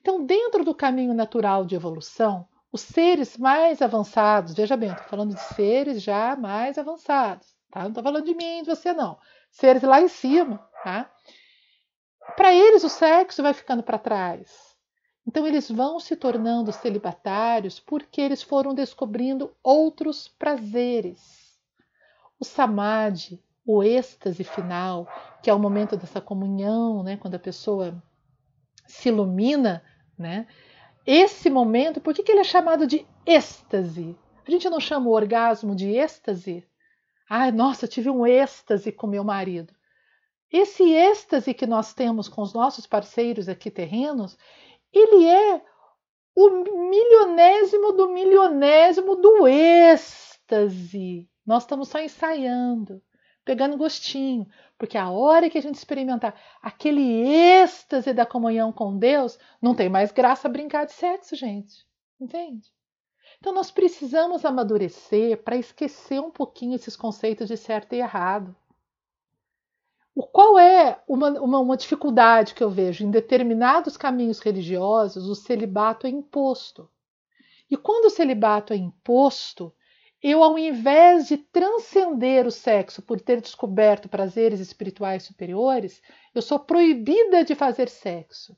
Então, dentro do caminho natural de evolução, os seres mais avançados, veja bem, estou falando de seres já mais avançados, tá? Não estou falando de mim, de você não. Seres lá em cima, tá? Para eles, o sexo vai ficando para trás. Então eles vão se tornando celibatários porque eles foram descobrindo outros prazeres. O samadhi, o êxtase final, que é o momento dessa comunhão, né, quando a pessoa se ilumina, né? Esse momento, por que, que ele é chamado de êxtase? A gente não chama o orgasmo de êxtase? Ai, nossa, eu tive um êxtase com meu marido. Esse êxtase que nós temos com os nossos parceiros aqui terrenos, ele é o milionésimo do milionésimo do êxtase. Nós estamos só ensaiando, pegando gostinho, porque a hora que a gente experimentar aquele êxtase da comunhão com Deus, não tem mais graça brincar de sexo, gente. Entende? Então nós precisamos amadurecer para esquecer um pouquinho esses conceitos de certo e errado. O qual é uma, uma, uma, dificuldade que eu vejo? Em determinados caminhos religiosos, o celibato é imposto. E quando o celibato é imposto, eu, ao invés de transcender o sexo por ter descoberto prazeres espirituais superiores, eu sou proibida de fazer sexo.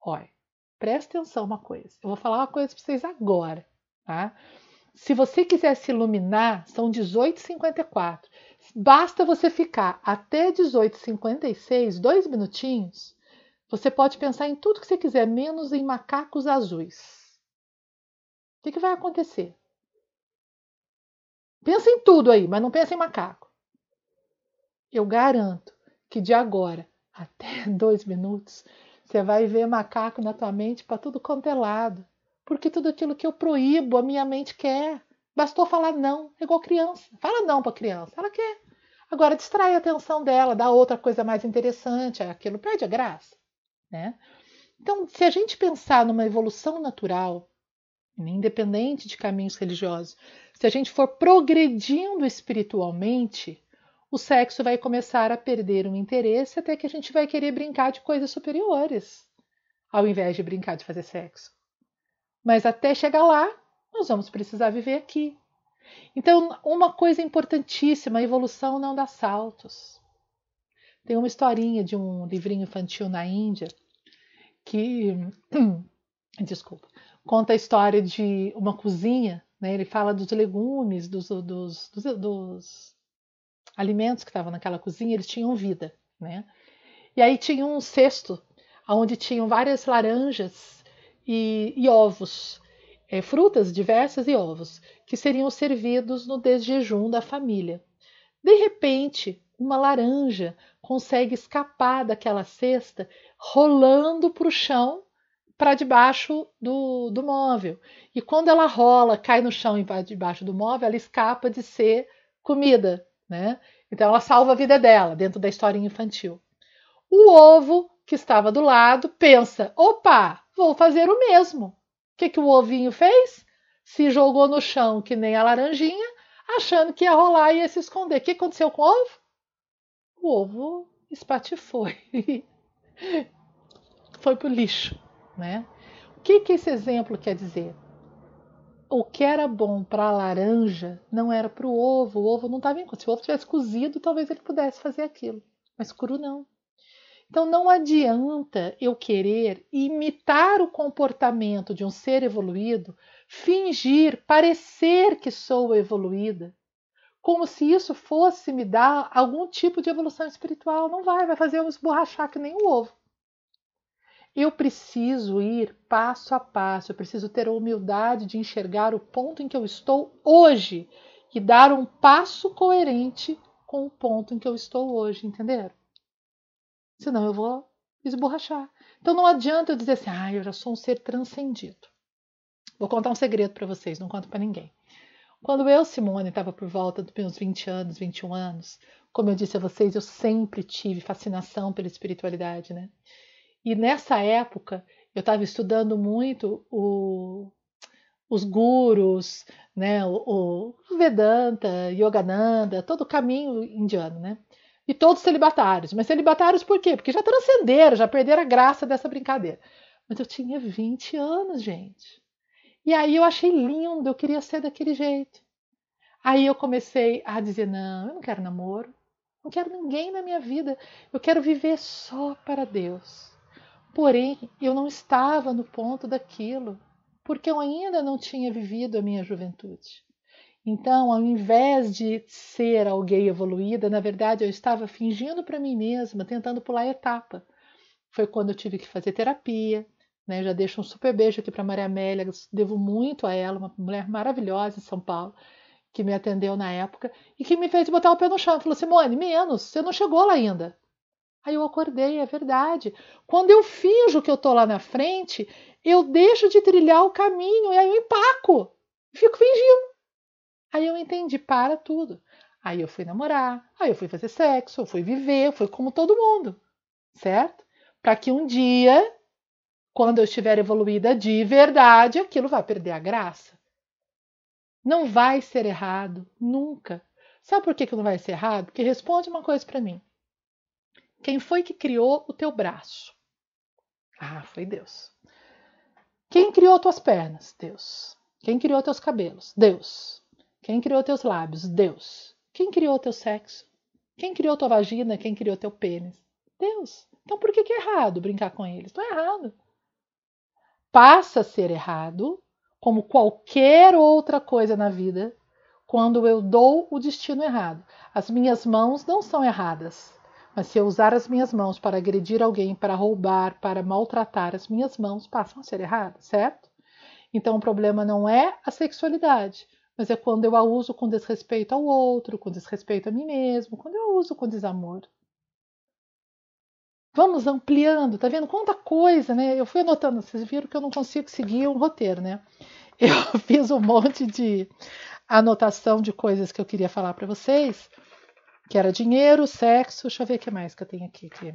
Olha, presta atenção uma coisa. Eu vou falar uma coisa para vocês agora, tá? Se você quiser se iluminar, são 18h54. Basta você ficar até 18h56, dois minutinhos, você pode pensar em tudo que você quiser, menos em macacos azuis. O que, que vai acontecer? Pensa em tudo aí, mas não pensa em macaco. Eu garanto que de agora até [laughs] dois minutos você vai ver macaco na tua mente para tudo quanto é lado. Porque tudo aquilo que eu proíbo, a minha mente quer. Bastou falar não, é igual criança. Fala não para criança, ela quer. Agora distrai a atenção dela, dá outra coisa mais interessante, aquilo perde a graça, né? Então, se a gente pensar numa evolução natural, independente de caminhos religiosos, se a gente for progredindo espiritualmente, o sexo vai começar a perder o interesse até que a gente vai querer brincar de coisas superiores, ao invés de brincar de fazer sexo. Mas até chegar lá, nós vamos precisar viver aqui. Então, uma coisa importantíssima: a evolução não dá saltos. Tem uma historinha de um livrinho infantil na Índia que, [clears throat] desculpa, conta a história de uma cozinha. Né? Ele fala dos legumes, dos, dos, dos, dos alimentos que estavam naquela cozinha, eles tinham vida. Né? E aí tinha um cesto onde tinham várias laranjas e, e ovos, é, frutas diversas e ovos, que seriam servidos no desjejum da família. De repente, uma laranja consegue escapar daquela cesta, rolando para o chão, para debaixo do, do móvel. E quando ela rola, cai no chão e vai debaixo do móvel, ela escapa de ser comida, né? Então ela salva a vida dela dentro da historinha infantil. O ovo que estava do lado pensa: opa, vou fazer o mesmo. O que, que o ovinho fez? Se jogou no chão que nem a laranjinha, achando que ia rolar e ia se esconder. O que aconteceu com o ovo? O ovo espatifou. [laughs] Foi para o lixo. Né? O que, que esse exemplo quer dizer? O que era bom para a laranja não era para o ovo. O ovo não estava em Se o ovo tivesse cozido, talvez ele pudesse fazer aquilo. Mas cru não. Então não adianta eu querer imitar o comportamento de um ser evoluído, fingir, parecer que sou evoluída, como se isso fosse me dar algum tipo de evolução espiritual. Não vai, vai fazer eu esborrachar que nem o ovo. Eu preciso ir passo a passo, eu preciso ter a humildade de enxergar o ponto em que eu estou hoje e dar um passo coerente com o ponto em que eu estou hoje, entenderam? Senão eu vou esborrachar. Então não adianta eu dizer assim, ah, eu já sou um ser transcendido. Vou contar um segredo para vocês, não conto para ninguém. Quando eu, Simone, estava por volta dos meus 20 anos, 21 anos, como eu disse a vocês, eu sempre tive fascinação pela espiritualidade, né? E nessa época eu estava estudando muito o, os gurus, né? O, o Vedanta, Yogananda, todo o caminho indiano, né? E todos celibatários. Mas celibatários por quê? Porque já transcenderam, já perderam a graça dessa brincadeira. Mas eu tinha 20 anos, gente. E aí eu achei lindo, eu queria ser daquele jeito. Aí eu comecei a dizer: não, eu não quero namoro, não quero ninguém na minha vida, eu quero viver só para Deus. Porém, eu não estava no ponto daquilo, porque eu ainda não tinha vivido a minha juventude. Então, ao invés de ser alguém evoluída, na verdade eu estava fingindo para mim mesma, tentando pular a etapa. Foi quando eu tive que fazer terapia, né? Já deixo um super beijo aqui para Maria Amélia, devo muito a ela, uma mulher maravilhosa em São Paulo, que me atendeu na época e que me fez botar o pé no chão. Falou: Simone, menos, você não chegou lá ainda. Aí eu acordei, é verdade. Quando eu finjo que eu tô lá na frente, eu deixo de trilhar o caminho e aí eu empaco, fico fingindo. Aí eu entendi, para tudo. Aí eu fui namorar, aí eu fui fazer sexo, eu fui viver, eu fui como todo mundo, certo? Para que um dia quando eu estiver evoluída de verdade, aquilo vai perder a graça. Não vai ser errado, nunca. Sabe por que, que não vai ser errado? Porque responde uma coisa para mim. Quem foi que criou o teu braço? Ah, foi Deus. Quem criou tuas pernas? Deus. Quem criou teus cabelos? Deus. Quem criou teus lábios? Deus. Quem criou teu sexo? Quem criou tua vagina? Quem criou teu pênis? Deus. Então por que, que é errado brincar com eles? Não é errado passa a ser errado, como qualquer outra coisa na vida, quando eu dou o destino errado. As minhas mãos não são erradas, mas se eu usar as minhas mãos para agredir alguém, para roubar, para maltratar, as minhas mãos passam a ser erradas, certo? Então o problema não é a sexualidade, mas é quando eu a uso com desrespeito ao outro, com desrespeito a mim mesmo, quando eu a uso com desamor. Vamos ampliando, tá vendo quanta coisa, né? Eu fui anotando, vocês viram que eu não consigo seguir um roteiro, né? Eu [laughs] fiz um monte de anotação de coisas que eu queria falar para vocês, que era dinheiro, sexo, deixa eu ver o que mais que eu tenho aqui. aqui.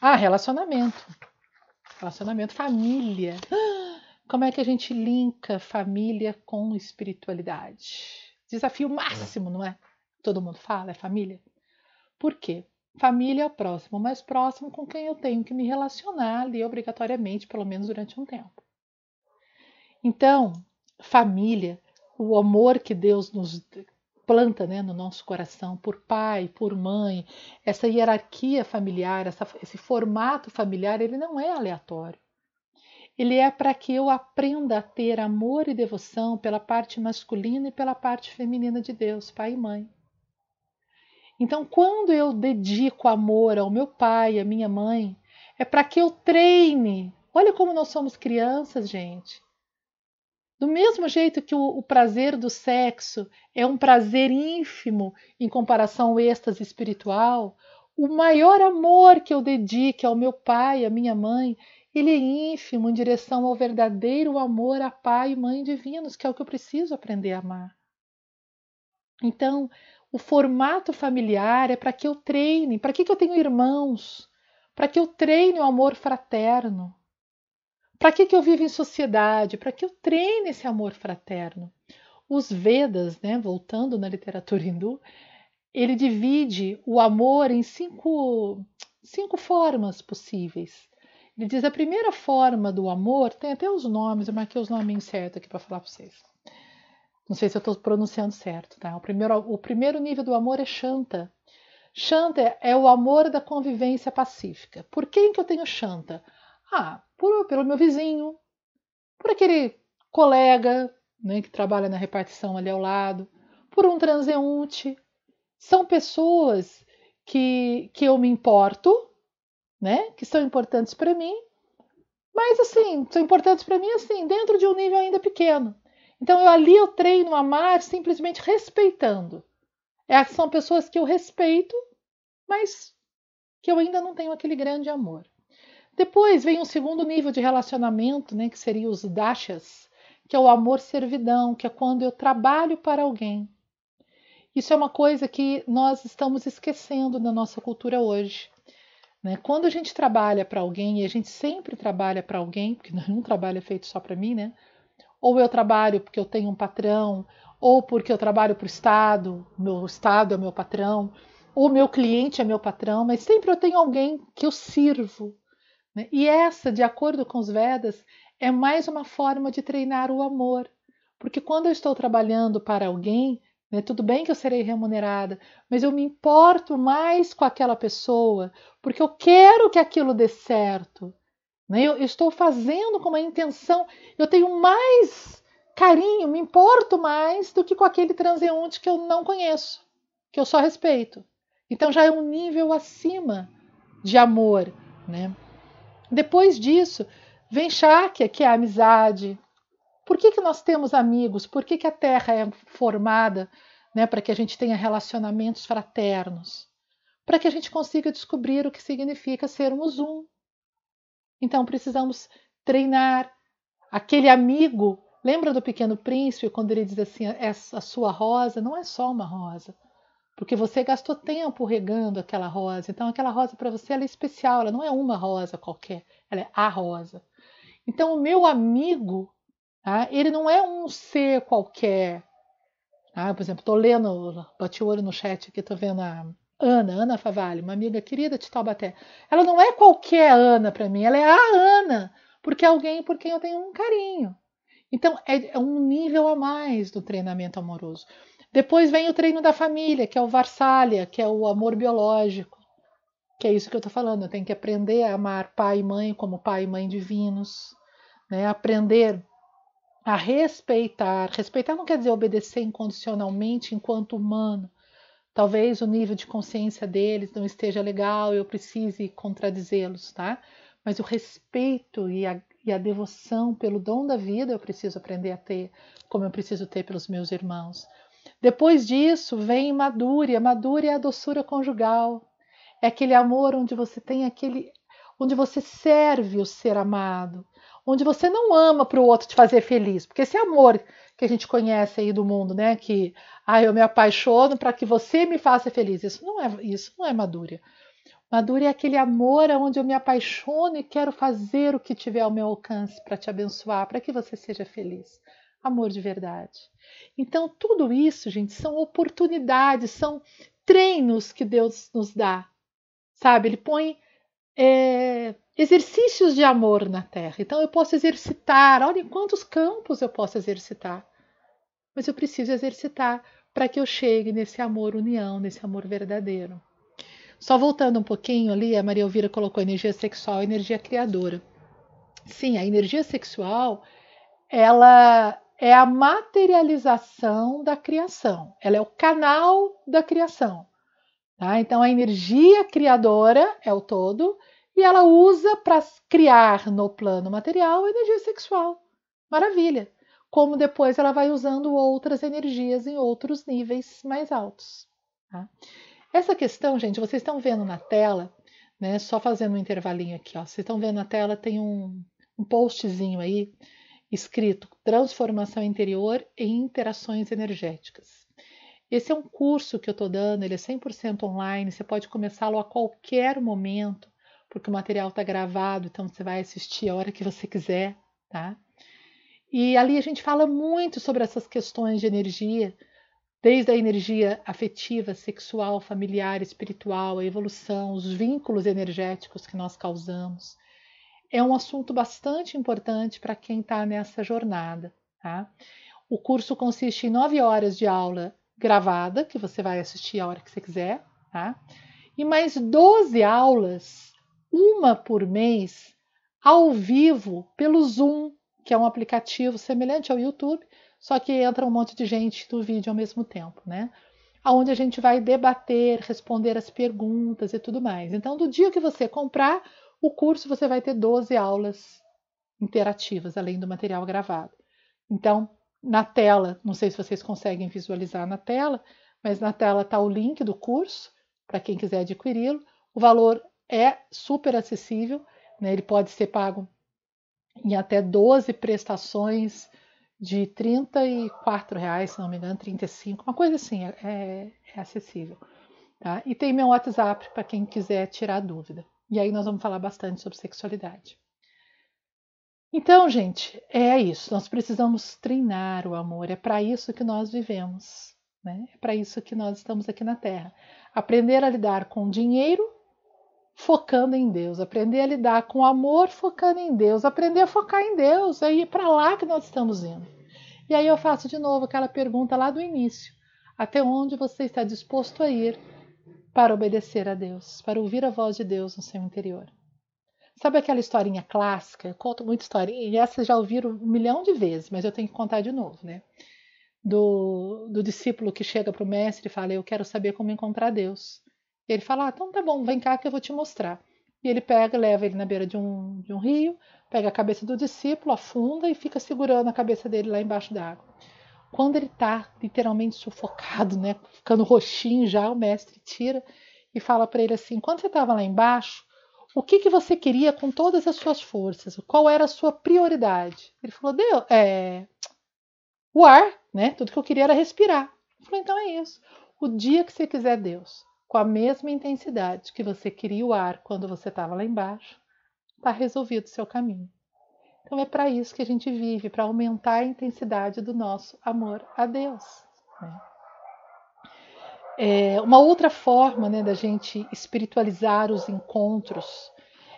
Ah, relacionamento. Relacionamento, família. [gasps] Como é que a gente linka família com espiritualidade? Desafio máximo, não é? Todo mundo fala, é família. Por quê? Família é o próximo, mais próximo com quem eu tenho que me relacionar ali obrigatoriamente, pelo menos durante um tempo. Então, família, o amor que Deus nos planta né, no nosso coração por pai, por mãe, essa hierarquia familiar, essa, esse formato familiar, ele não é aleatório. Ele é para que eu aprenda a ter amor e devoção pela parte masculina e pela parte feminina de Deus, pai e mãe. Então, quando eu dedico amor ao meu pai, à minha mãe, é para que eu treine. Olha como nós somos crianças, gente. Do mesmo jeito que o, o, prazer do sexo é um prazer ínfimo em comparação ao êxtase espiritual, o maior amor que eu dedique ao meu pai, à minha mãe, ele é ínfimo em direção ao verdadeiro amor a pai e mãe divinos, que é o que eu preciso aprender a amar. Então, o formato familiar é para que eu treine. Para que, que eu tenho irmãos? Para que eu treine o amor fraterno. Para que, que eu vivo em sociedade? Para que eu treine esse amor fraterno. Os Vedas, né, voltando na literatura hindu, ele divide o amor em cinco, cinco formas possíveis. Ele diz a primeira forma do amor, tem até os nomes, eu marquei os nomes certos aqui para falar para vocês. Não sei se eu estou pronunciando certo, tá? O primeiro, o primeiro nível do amor é Shanta. Shanta é o amor da convivência pacífica. Por quem que eu tenho Shanta? Ah, por, pelo meu vizinho, por aquele colega né, que trabalha na repartição ali ao lado, por um transeunte. São pessoas que, que eu me importo, né? Que são importantes para mim, mas assim, são importantes para mim assim, dentro de um nível ainda pequeno. Então eu ali eu treino amar simplesmente respeitando. É, são pessoas que eu respeito, mas que eu ainda não tenho aquele grande amor. Depois vem um segundo nível de relacionamento, né, que seria os dashas, que é o amor servidão, que é quando eu trabalho para alguém. Isso é uma coisa que nós estamos esquecendo na nossa cultura hoje. Né? Quando a gente trabalha para alguém, e a gente sempre trabalha para alguém, porque [laughs] nenhum trabalho é feito só para mim, né? Ou eu trabalho porque eu tenho um patrão, ou porque eu trabalho para o Estado, meu Estado é meu patrão, ou meu cliente é meu patrão, mas sempre eu tenho alguém que eu sirvo. Né? E essa, de acordo com os Vedas, é mais uma forma de treinar o amor. Porque quando eu estou trabalhando para alguém, né, tudo bem que eu serei remunerada, mas eu me importo mais com aquela pessoa, porque eu quero que aquilo dê certo. Né? Eu, eu estou fazendo com uma intenção, eu tenho mais carinho, me importo mais do que com aquele transeunte que eu não conheço, que eu só respeito. Então já é um nível acima de amor, né? Depois disso, vem Shakya, que é a amizade. Por que, que nós temos amigos? Por que, que a Terra é formada né, para que a gente tenha relacionamentos fraternos? Para que a gente consiga descobrir o que significa sermos um. Então precisamos treinar aquele amigo. Lembra do Pequeno Príncipe quando ele diz assim: a sua rosa não é só uma rosa, porque você gastou tempo regando aquela rosa. Então, aquela rosa para você é especial, ela não é uma rosa qualquer, ela é a rosa. Então, o meu amigo, tá? ele não é um ser qualquer. Tá? Por exemplo, estou lendo, bati o olho no chat aqui, estou vendo a Ana, Ana Favalli, uma amiga querida de Taubaté. Ela não é qualquer Ana para mim, ela é a Ana, porque é alguém por quem eu tenho um carinho. Então, é, é um nível a mais do treinamento amoroso. Depois vem o treino da família, que é o Varsalha, que é o amor biológico. Que é isso que eu estou falando. Eu tenho que aprender a amar pai e mãe como pai e mãe divinos. Né? Aprender a respeitar. Respeitar não quer dizer obedecer incondicionalmente enquanto humano. Talvez o nível de consciência deles não esteja legal, eu precise contradizê-los, tá? Mas o respeito e a, e a devoção pelo dom da vida eu preciso aprender a ter, como eu preciso ter pelos meus irmãos. Depois disso vem madúria. Madúria é a doçura conjugal. É aquele amor onde você tem aquele. onde você serve o ser amado. Onde você não ama para o outro te fazer feliz. Porque esse amor que a gente conhece aí do mundo, né? Que ah, eu me apaixono para que você me faça feliz. Isso não é isso não é madúria. Madura é aquele amor onde eu me apaixono e quero fazer o que tiver ao meu alcance para te abençoar, para que você seja feliz. Amor de verdade. Então, tudo isso, gente, são oportunidades, são treinos que Deus nos dá. Sabe? Ele põe é, exercícios de amor na terra. Então, eu posso exercitar. Olha em quantos campos eu posso exercitar. Mas eu preciso exercitar para que eu chegue nesse amor união, nesse amor verdadeiro. Só voltando um pouquinho ali, a Maria Elvira colocou energia sexual energia criadora. Sim, a energia sexual, ela é a materialização da criação. Ela é o canal da criação. Tá? Então, a energia criadora é o todo e ela usa para criar no plano material energia sexual. Maravilha! Como depois ela vai usando outras energias em outros níveis mais altos. Tá? Essa questão, gente, vocês estão vendo na tela, né? Só fazendo um intervalinho aqui, ó. Vocês estão vendo na tela, tem um, um postzinho aí escrito Transformação Interior e Interações Energéticas. Esse é um curso que eu estou dando, ele é 100% online, você pode começá-lo a qualquer momento, porque o material está gravado, então você vai assistir a hora que você quiser, tá? E ali a gente fala muito sobre essas questões de energia, desde a energia afetiva, sexual, familiar, espiritual, a evolução, os vínculos energéticos que nós causamos, é um assunto bastante importante para quem está nessa jornada. Tá? O curso consiste em nove horas de aula gravada, que você vai assistir a hora que você quiser, tá? e mais 12 aulas, uma por mês, ao vivo pelo Zoom, que é um aplicativo semelhante ao YouTube, só que entra um monte de gente do vídeo ao mesmo tempo, né? onde a gente vai debater, responder as perguntas e tudo mais. Então, do dia que você comprar o curso, você vai ter 12 aulas interativas, além do material gravado. Então, na tela, não sei se vocês conseguem visualizar na tela, mas na tela está o link do curso para quem quiser adquiri-lo. O valor é super acessível, né? ele pode ser pago em até 12 prestações de 34 reais, se não me engano, 35, uma coisa assim, é, é, é acessível. Tá? E tem meu WhatsApp para quem quiser tirar dúvida. E aí nós vamos falar bastante sobre sexualidade. Então, gente, é isso. Nós precisamos treinar o amor. É para isso que nós vivemos. Né? É para isso que nós estamos aqui na Terra. Aprender a lidar com dinheiro focando em Deus, aprender a lidar com amor focando em Deus, aprender a focar em Deus, é ir para lá que nós estamos indo. E aí eu faço de novo aquela pergunta lá do início: até onde você está disposto a ir para obedecer a Deus, para ouvir a voz de Deus no seu interior? Sabe aquela historinha clássica? Eu conto muita história, e essa já ouviram um milhão de vezes, mas eu tenho que contar de novo, né? Do, do discípulo que chega para o mestre e fala: Eu quero saber como encontrar Deus. E ele fala: ah, então tá bom, vem cá que eu vou te mostrar. E ele pega, leva ele na beira de um, de um rio, pega a cabeça do discípulo, afunda e fica segurando a cabeça dele lá embaixo da água. Quando ele está literalmente sufocado, né, ficando roxinho já, o mestre tira e fala para ele assim: quando você estava lá embaixo, o que, que você queria com todas as suas forças? Qual era a sua prioridade? Ele falou: Deus, é, o ar, né? Tudo que eu queria era respirar. Ele falou: então é isso. O dia que você quiser Deus, com a mesma intensidade que você queria o ar quando você estava lá embaixo, está resolvido o seu caminho. Então é para isso que a gente vive, para aumentar a intensidade do nosso amor a Deus. Né? É, uma outra forma né, da gente espiritualizar os encontros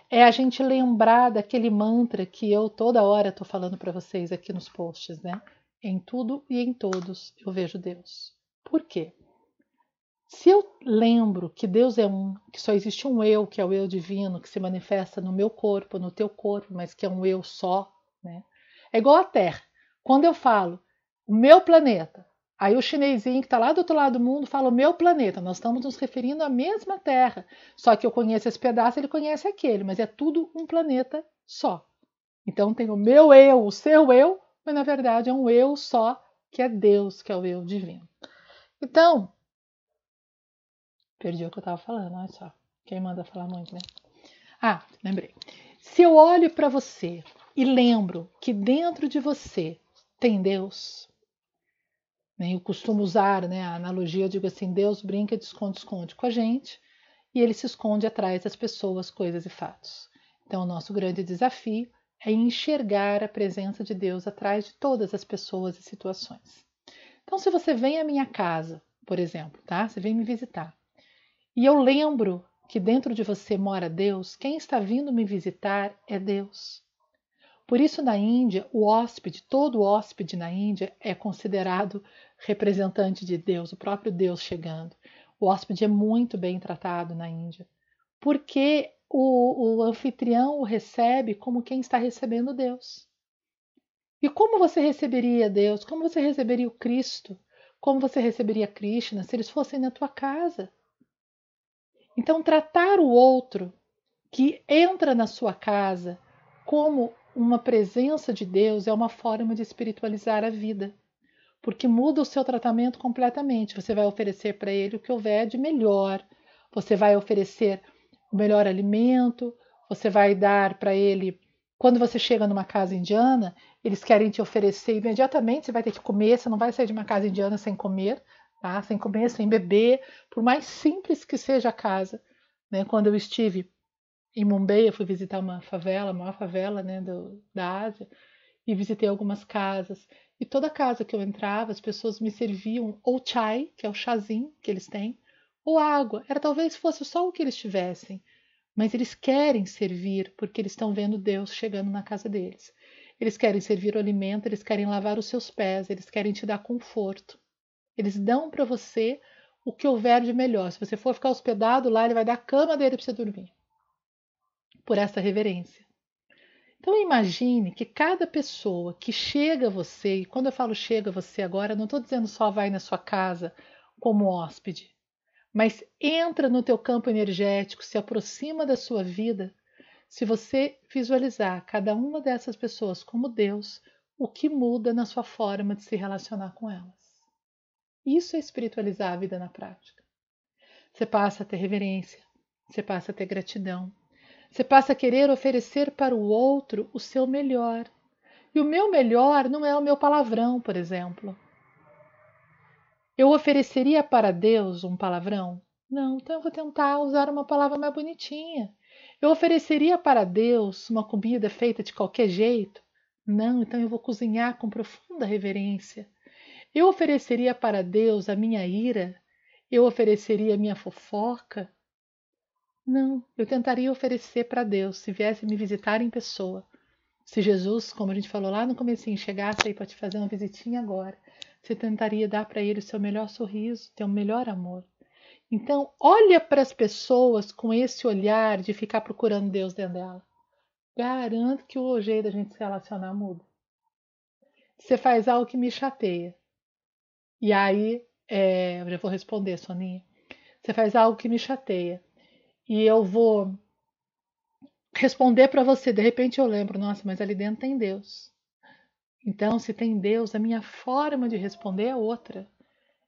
é a gente lembrar daquele mantra que eu toda hora estou falando para vocês aqui nos posts, né? Em tudo e em todos eu vejo Deus. Por quê? Se eu lembro que Deus é um, que só existe um eu, que é o eu divino, que se manifesta no meu corpo, no teu corpo, mas que é um eu só, né? É igual a Terra. Quando eu falo o meu planeta, aí o chinesinho que está lá do outro lado do mundo fala o meu planeta. Nós estamos nos referindo à mesma Terra. Só que eu conheço esse pedaço, ele conhece aquele, mas é tudo um planeta só. Então tem o meu eu, o seu eu, mas na verdade é um eu só, que é Deus, que é o eu divino. Então, Perdi o que eu estava falando, olha só. Quem manda falar muito, né? Ah, lembrei. Se eu olho para você e lembro que dentro de você tem Deus, né? eu costumo usar né, a analogia, digo assim: Deus brinca de esconde-esconde com a gente e ele se esconde atrás das pessoas, coisas e fatos. Então, o nosso grande desafio é enxergar a presença de Deus atrás de todas as pessoas e situações. Então, se você vem à minha casa, por exemplo, tá? Você vem me visitar. E eu lembro que dentro de você mora Deus, quem está vindo me visitar é Deus. Por isso, na Índia, o hóspede, todo hóspede na Índia é considerado representante de Deus, o próprio Deus chegando. O hóspede é muito bem tratado na Índia, porque o, o anfitrião o recebe como quem está recebendo Deus. E como você receberia Deus? Como você receberia o Cristo? Como você receberia Krishna se eles fossem na tua casa? Então, tratar o outro que entra na sua casa como uma presença de Deus é uma forma de espiritualizar a vida, porque muda o seu tratamento completamente. Você vai oferecer para ele o que houver de melhor, você vai oferecer o melhor alimento, você vai dar para ele. Quando você chega numa casa indiana, eles querem te oferecer imediatamente, você vai ter que comer, você não vai sair de uma casa indiana sem comer, tá? sem comer, sem beber, por mais simples que seja a casa. Né? Quando eu estive em Mumbai, eu fui visitar uma favela, a maior favela né, do, da Ásia, e visitei algumas casas. E toda casa que eu entrava, as pessoas me serviam ou chai, que é o chazinho que eles têm, ou água. Era talvez fosse só o que eles tivessem, mas eles querem servir porque eles estão vendo Deus chegando na casa deles. Eles querem servir o alimento, eles querem lavar os seus pés, eles querem te dar conforto. Eles dão para você o que houver de melhor. Se você for ficar hospedado lá, ele vai dar a cama dele para você dormir. Por essa reverência. Então imagine que cada pessoa que chega a você, e quando eu falo chega a você agora, não estou dizendo só vai na sua casa como hóspede, mas entra no teu campo energético, se aproxima da sua vida. Se você visualizar cada uma dessas pessoas como Deus, o que muda na sua forma de se relacionar com elas? Isso é espiritualizar a vida na prática. Você passa a ter reverência, você passa a ter gratidão, você passa a querer oferecer para o outro o seu melhor. E o meu melhor não é o meu palavrão, por exemplo. Eu ofereceria para Deus um palavrão? Não, então eu vou tentar usar uma palavra mais bonitinha. Eu ofereceria para Deus uma comida feita de qualquer jeito? Não, então eu vou cozinhar com profunda reverência. Eu ofereceria para Deus a minha ira? Eu ofereceria a minha fofoca? Não, eu tentaria oferecer para Deus se viesse me visitar em pessoa. Se Jesus, como a gente falou lá no começo, chegasse aí para te fazer uma visitinha agora, você tentaria dar para ele o seu melhor sorriso, teu melhor amor. Então, olha para as pessoas com esse olhar de ficar procurando Deus dentro dela. Garanto que o jeito da gente se relacionar muda. Você faz algo que me chateia. E aí, é, eu já vou responder, Soninha. Você faz algo que me chateia e eu vou responder para você. De repente eu lembro, nossa, mas ali dentro tem Deus. Então, se tem Deus, a minha forma de responder é outra.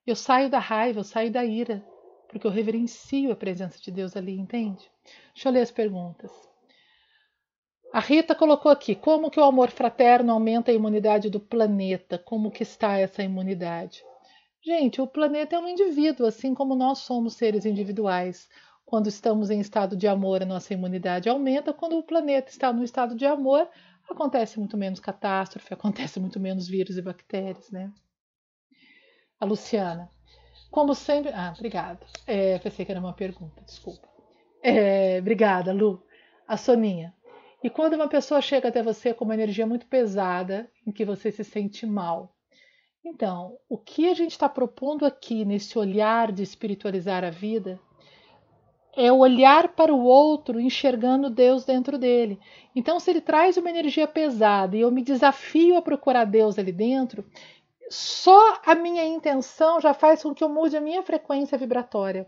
Eu saio da raiva, eu saio da ira, porque eu reverencio a presença de Deus ali, entende? Deixa eu ler as perguntas. A Rita colocou aqui, como que o amor fraterno aumenta a imunidade do planeta? Como que está essa imunidade? Gente, o planeta é um indivíduo, assim como nós somos seres individuais. Quando estamos em estado de amor, a nossa imunidade aumenta. Quando o planeta está no estado de amor, acontece muito menos catástrofe, [laughs] acontece muito menos vírus e bactérias, né? A Luciana. Como sempre. Ah, obrigada. É, pensei que era uma pergunta, desculpa. É, obrigada, Lu. A Soninha. E quando uma pessoa chega até você com uma energia muito pesada, em que você se sente mal. Então, o que a gente está propondo aqui nesse olhar de espiritualizar a vida é olhar para o outro enxergando Deus dentro dele. Então, se ele traz uma energia pesada e eu me desafio a procurar Deus ali dentro, só a minha intenção já faz com que eu mude a minha frequência vibratória.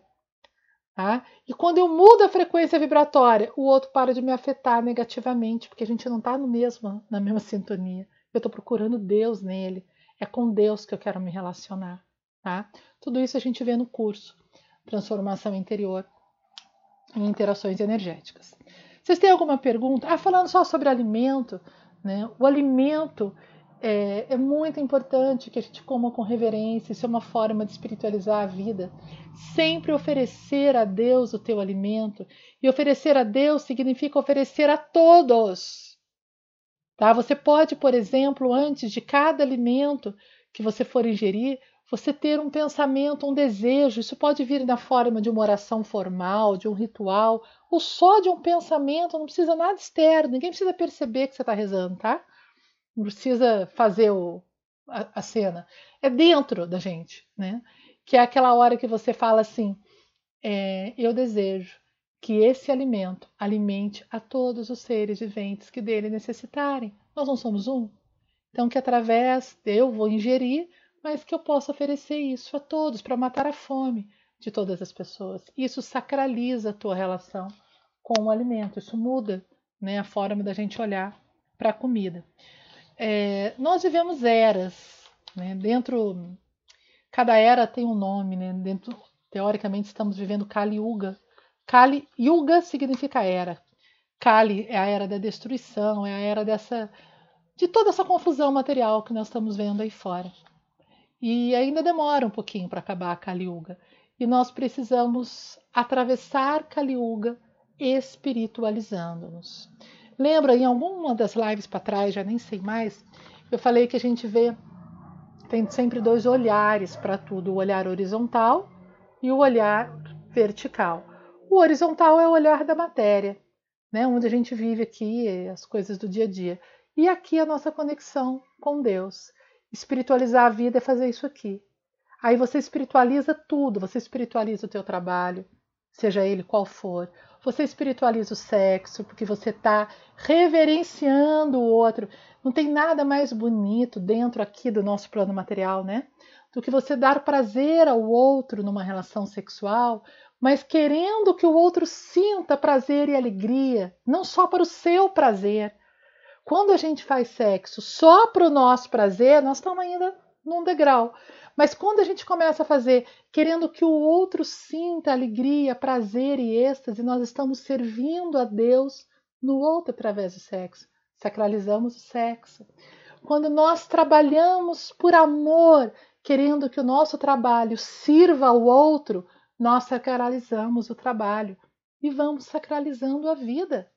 Tá? E quando eu mudo a frequência vibratória, o outro para de me afetar negativamente, porque a gente não está na mesma sintonia. Eu estou procurando Deus nele. É com Deus que eu quero me relacionar. Tá? Tudo isso a gente vê no curso Transformação Interior em interações energéticas. Vocês têm alguma pergunta? Ah, falando só sobre alimento, né? O alimento é, é, muito importante que a gente coma com reverência, isso é uma forma de espiritualizar a vida. Sempre oferecer a Deus o teu alimento. E oferecer a Deus significa oferecer a todos. Tá? Você pode, por exemplo, antes de cada alimento que você for ingerir, você ter um pensamento, um desejo. Isso pode vir na forma de uma oração formal, de um ritual, ou só de um pensamento, não precisa nada externo, ninguém precisa perceber que você está rezando, tá? Não precisa fazer o, a, a cena. É dentro da gente, né? Que é aquela hora que você fala assim: é, eu desejo que esse alimento alimente a todos os seres viventes que dele necessitarem. Nós não somos um? Então, que através eu vou ingerir mas que eu possa oferecer isso a todos para matar a fome de todas as pessoas. Isso sacraliza a tua relação com o alimento, isso muda né, a forma da gente olhar para a comida. É, nós vivemos eras, né, dentro cada era tem um nome, né, dentro teoricamente estamos vivendo Kali Yuga. Kali Yuga significa era. Kali é a era da destruição, é a era dessa de toda essa confusão material que nós estamos vendo aí fora. E ainda demora um pouquinho para acabar a Kali Yuga. E nós precisamos atravessar Kali Yuga espiritualizando-nos. Lembra, em alguma das lives para trás, já nem sei mais, eu falei que a gente vê, tem sempre dois olhares para tudo: o olhar horizontal e o olhar vertical. O horizontal é o olhar da matéria, né, onde a gente vive aqui as coisas do dia a dia. E aqui a nossa conexão com Deus. Espiritualizar a vida é fazer isso aqui. Aí você espiritualiza tudo, você espiritualiza o teu trabalho, seja ele qual for. Você espiritualiza o sexo, porque você está reverenciando o outro. Não tem nada mais bonito dentro aqui do nosso plano material, né? do que você dar prazer ao outro numa relação sexual, mas querendo que o outro sinta prazer e alegria, não só para o seu prazer. Quando a gente faz sexo só para o nosso prazer, nós estamos ainda num degrau. Mas quando a gente começa a fazer querendo que o outro sinta alegria, prazer e êxtase, nós estamos servindo a Deus no outro através do sexo. Sacralizamos o sexo. Quando nós trabalhamos por amor, querendo que o nosso trabalho sirva ao outro, nós sacralizamos o trabalho e vamos sacralizando a vida.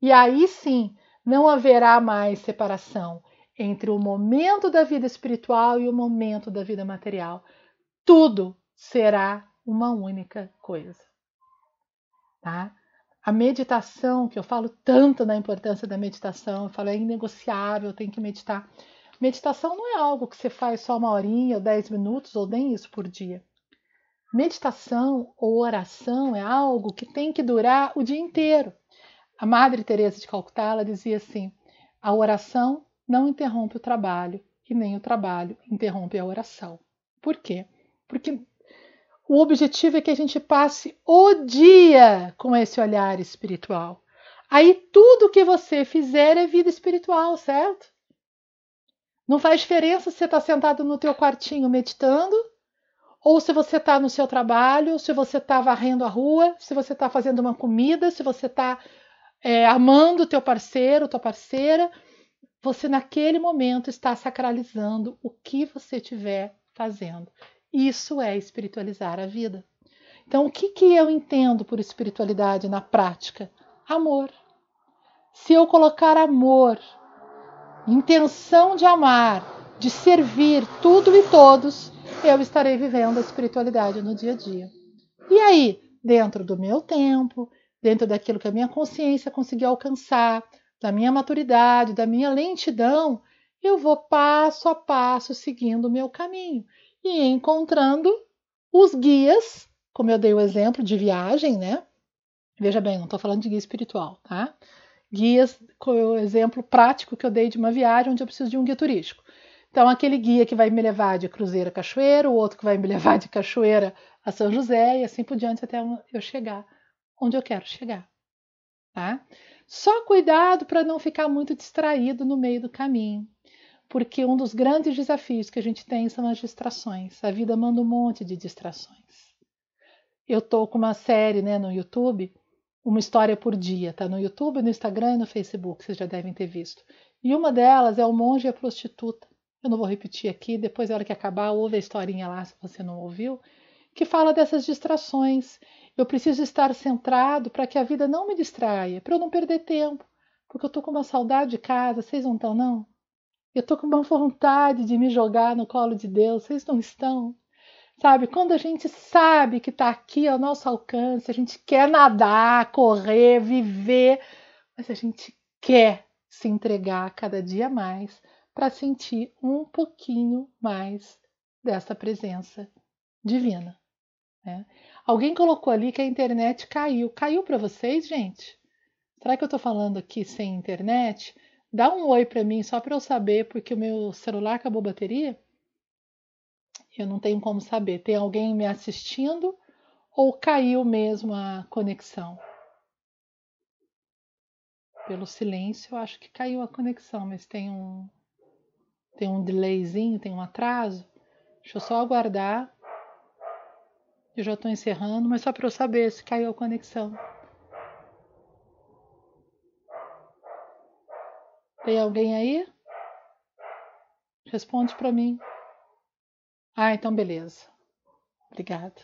E aí sim, não haverá mais separação entre o momento da vida espiritual e o momento da vida material. Tudo será uma única coisa. Tá? A meditação, que eu falo tanto da importância da meditação, eu falo é inegociável, tem que meditar. Meditação não é algo que você faz só uma horinha, ou dez minutos, ou nem isso por dia. Meditação ou oração é algo que tem que durar o dia inteiro. A Madre Teresa de Calcutá ela dizia assim: a oração não interrompe o trabalho e nem o trabalho interrompe a oração. Por quê? Porque o objetivo é que a gente passe o dia com esse olhar espiritual. Aí tudo que você fizer é vida espiritual, certo? Não faz diferença se você está sentado no teu quartinho meditando, ou se você está no seu trabalho, se você está varrendo a rua, se você está fazendo uma comida, se você está é, amando o teu parceiro, tua parceira, você naquele momento está sacralizando o que você estiver fazendo. Isso é espiritualizar a vida. Então, o que, que eu entendo por espiritualidade na prática? Amor. Se eu colocar amor, intenção de amar, de servir tudo e todos, eu estarei vivendo a espiritualidade no dia a dia. E aí, dentro do meu tempo, dentro daquilo que a minha consciência conseguiu alcançar, da minha maturidade, da minha lentidão, eu vou passo a passo seguindo o meu caminho e encontrando os guias, como eu dei o exemplo de viagem, né? Veja bem, não estou falando de guia espiritual, tá? Guias, com o exemplo prático que eu dei de uma viagem onde eu preciso de um guia turístico. Então, aquele guia que vai me levar de Cruzeiro a Cachoeira, o outro que vai me [laughs] levar de Cachoeira a São José e assim por diante até eu chegar onde eu quero chegar, tá? Só cuidado para não ficar muito distraído no meio do caminho, porque um dos grandes desafios que a gente tem são as distrações. A vida manda um monte de distrações. Eu tô com uma série, né, no YouTube, uma história por dia, tá no YouTube, no Instagram e no Facebook, vocês já devem ter visto. E uma delas é o monge e a prostituta. Eu não vou repetir aqui, depois na hora que acabar, ouve a historinha lá se você não ouviu, que fala dessas distrações eu preciso estar centrado para que a vida não me distraia, para eu não perder tempo, porque eu estou com uma saudade de casa, vocês não estão, não? Eu estou com uma vontade de me jogar no colo de Deus, vocês não estão? Sabe, quando a gente sabe que está aqui ao nosso alcance, a gente quer nadar, correr, viver, mas a gente quer se entregar cada dia mais para sentir um pouquinho mais dessa presença divina. Né? Alguém colocou ali que a internet caiu. Caiu para vocês, gente? Será que eu estou falando aqui sem internet? Dá um oi para mim só para eu saber, porque o meu celular acabou a bateria. Eu não tenho como saber. Tem alguém me assistindo ou caiu mesmo a conexão? Pelo silêncio, eu acho que caiu a conexão, mas tem um tem um delayzinho, tem um atraso. Deixa eu só aguardar eu já estou encerrando, mas só para eu saber se caiu a conexão. Tem alguém aí? Responde para mim. Ah, então beleza. Obrigada.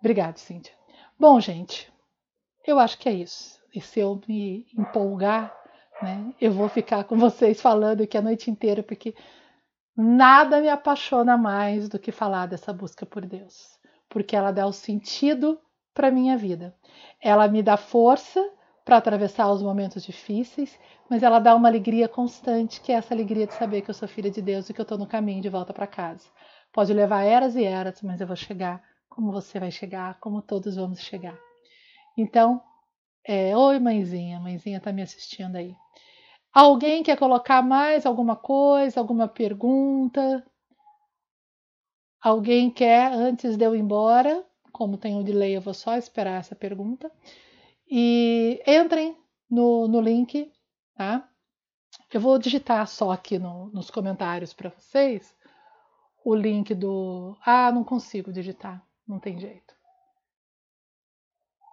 Obrigado, Cíntia. Bom, gente, eu acho que é isso. E se eu me empolgar, né, eu vou ficar com vocês falando aqui a noite inteira, porque Nada me apaixona mais do que falar dessa busca por Deus, porque ela dá o sentido para minha vida. Ela me dá força para atravessar os momentos difíceis, mas ela dá uma alegria constante, que é essa alegria de saber que eu sou filha de Deus e que eu estou no caminho de volta para casa. Pode levar eras e eras, mas eu vou chegar como você vai chegar, como todos vamos chegar. Então, é, oi mãezinha, mãezinha está me assistindo aí. Alguém quer colocar mais alguma coisa, alguma pergunta? Alguém quer, antes de eu ir embora, como tem o delay, eu vou só esperar essa pergunta. E entrem no, no link, tá? Eu vou digitar só aqui no, nos comentários para vocês o link do. Ah, não consigo digitar, não tem jeito.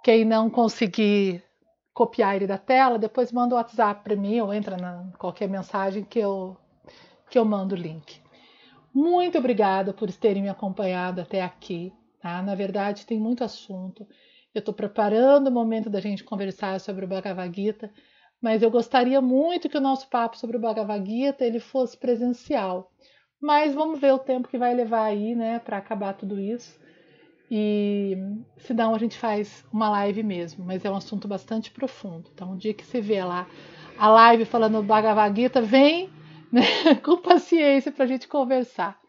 Quem não conseguir copiar ele da tela, depois manda o WhatsApp para mim ou entra na qualquer mensagem que eu, que eu mando o link. Muito obrigada por terem me acompanhado até aqui. Tá? Na verdade, tem muito assunto. Eu estou preparando o momento da gente conversar sobre o Bhagavad Gita, mas eu gostaria muito que o nosso papo sobre o Bhagavad Gita ele fosse presencial. Mas vamos ver o tempo que vai levar aí, né, para acabar tudo isso. E se não, a gente faz uma live mesmo, mas é um assunto bastante profundo. Então, um dia que você vê lá a live falando Bhagavad Gita, vem né, [laughs] com paciência para a gente conversar.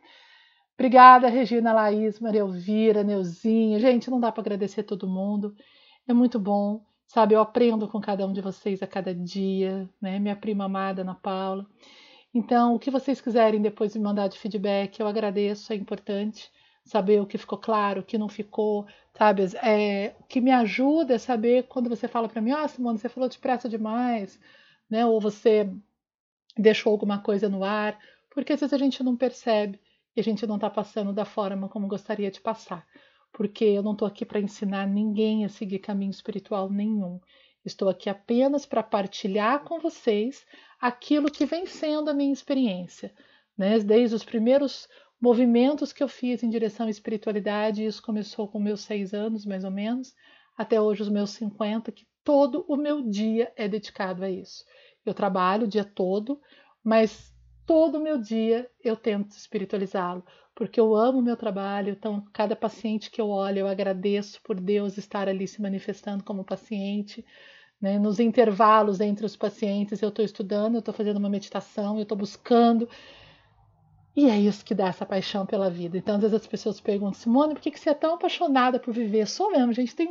Obrigada, Regina, Laís, Maria Elvira, Neuzinha. Gente, não dá para agradecer todo mundo. É muito bom, sabe? Eu aprendo com cada um de vocês a cada dia, né? Minha prima amada, Ana Paula. Então, o que vocês quiserem depois me mandar de feedback, eu agradeço, é importante saber o que ficou claro, o que não ficou, sabe? É, o que me ajuda é saber quando você fala para mim, ó, oh, Simone, você falou depressa demais, né? Ou você deixou alguma coisa no ar, porque às vezes a gente não percebe e a gente não está passando da forma como gostaria de passar. Porque eu não estou aqui para ensinar ninguém a seguir caminho espiritual nenhum. Estou aqui apenas para partilhar com vocês aquilo que vem sendo a minha experiência. Né? Desde os primeiros movimentos que eu fiz em direção à espiritualidade. Isso começou com meus seis anos, mais ou menos, até hoje os meus 50, que todo o meu dia é dedicado a isso. Eu trabalho o dia todo, mas todo o meu dia eu tento espiritualizá-lo, porque eu amo o meu trabalho. Então, cada paciente que eu olho, eu agradeço por Deus estar ali se manifestando como paciente. Né? Nos intervalos entre os pacientes, eu estou estudando, eu estou fazendo uma meditação, eu estou buscando e é isso que dá essa paixão pela vida. Então, às vezes as pessoas perguntam, Simone, por que você é tão apaixonada por viver? Sou mesmo, gente tem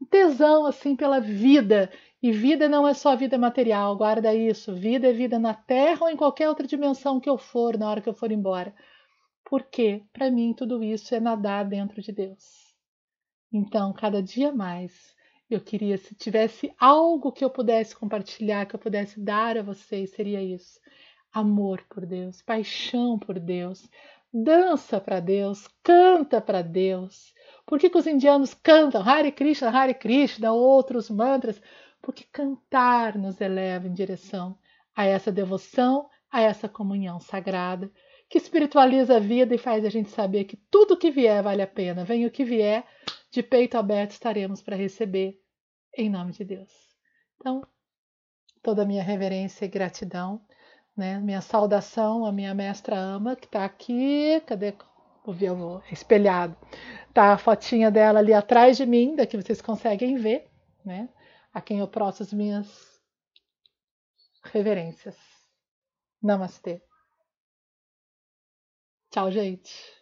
um tesão assim pela vida. E vida não é só vida material, guarda isso. Vida é vida na Terra ou em qualquer outra dimensão que eu for, na hora que eu for embora. Porque, para mim, tudo isso é nadar dentro de Deus. Então, cada dia mais, eu queria, se tivesse algo que eu pudesse compartilhar, que eu pudesse dar a vocês, seria isso amor por Deus, paixão por Deus, dança para Deus, canta para Deus. Por que, que, os indianos cantam Hare Krishna, Hare Krishna, outros mantras? Porque cantar nos eleva em direção a essa devoção, a essa comunhão sagrada, que espiritualiza a vida e faz a gente saber que tudo que vier vale a pena. Venha o que vier, de peito aberto estaremos para receber, em nome de Deus. Então, toda a minha reverência e gratidão né? Minha saudação à minha mestra ama, que está aqui, cadê? Ver, eu vou, espelhado. Tá a fotinha dela ali atrás de mim, daqui vocês conseguem ver, né? A quem eu prosto as minhas reverências. Namastê. Tchau, gente.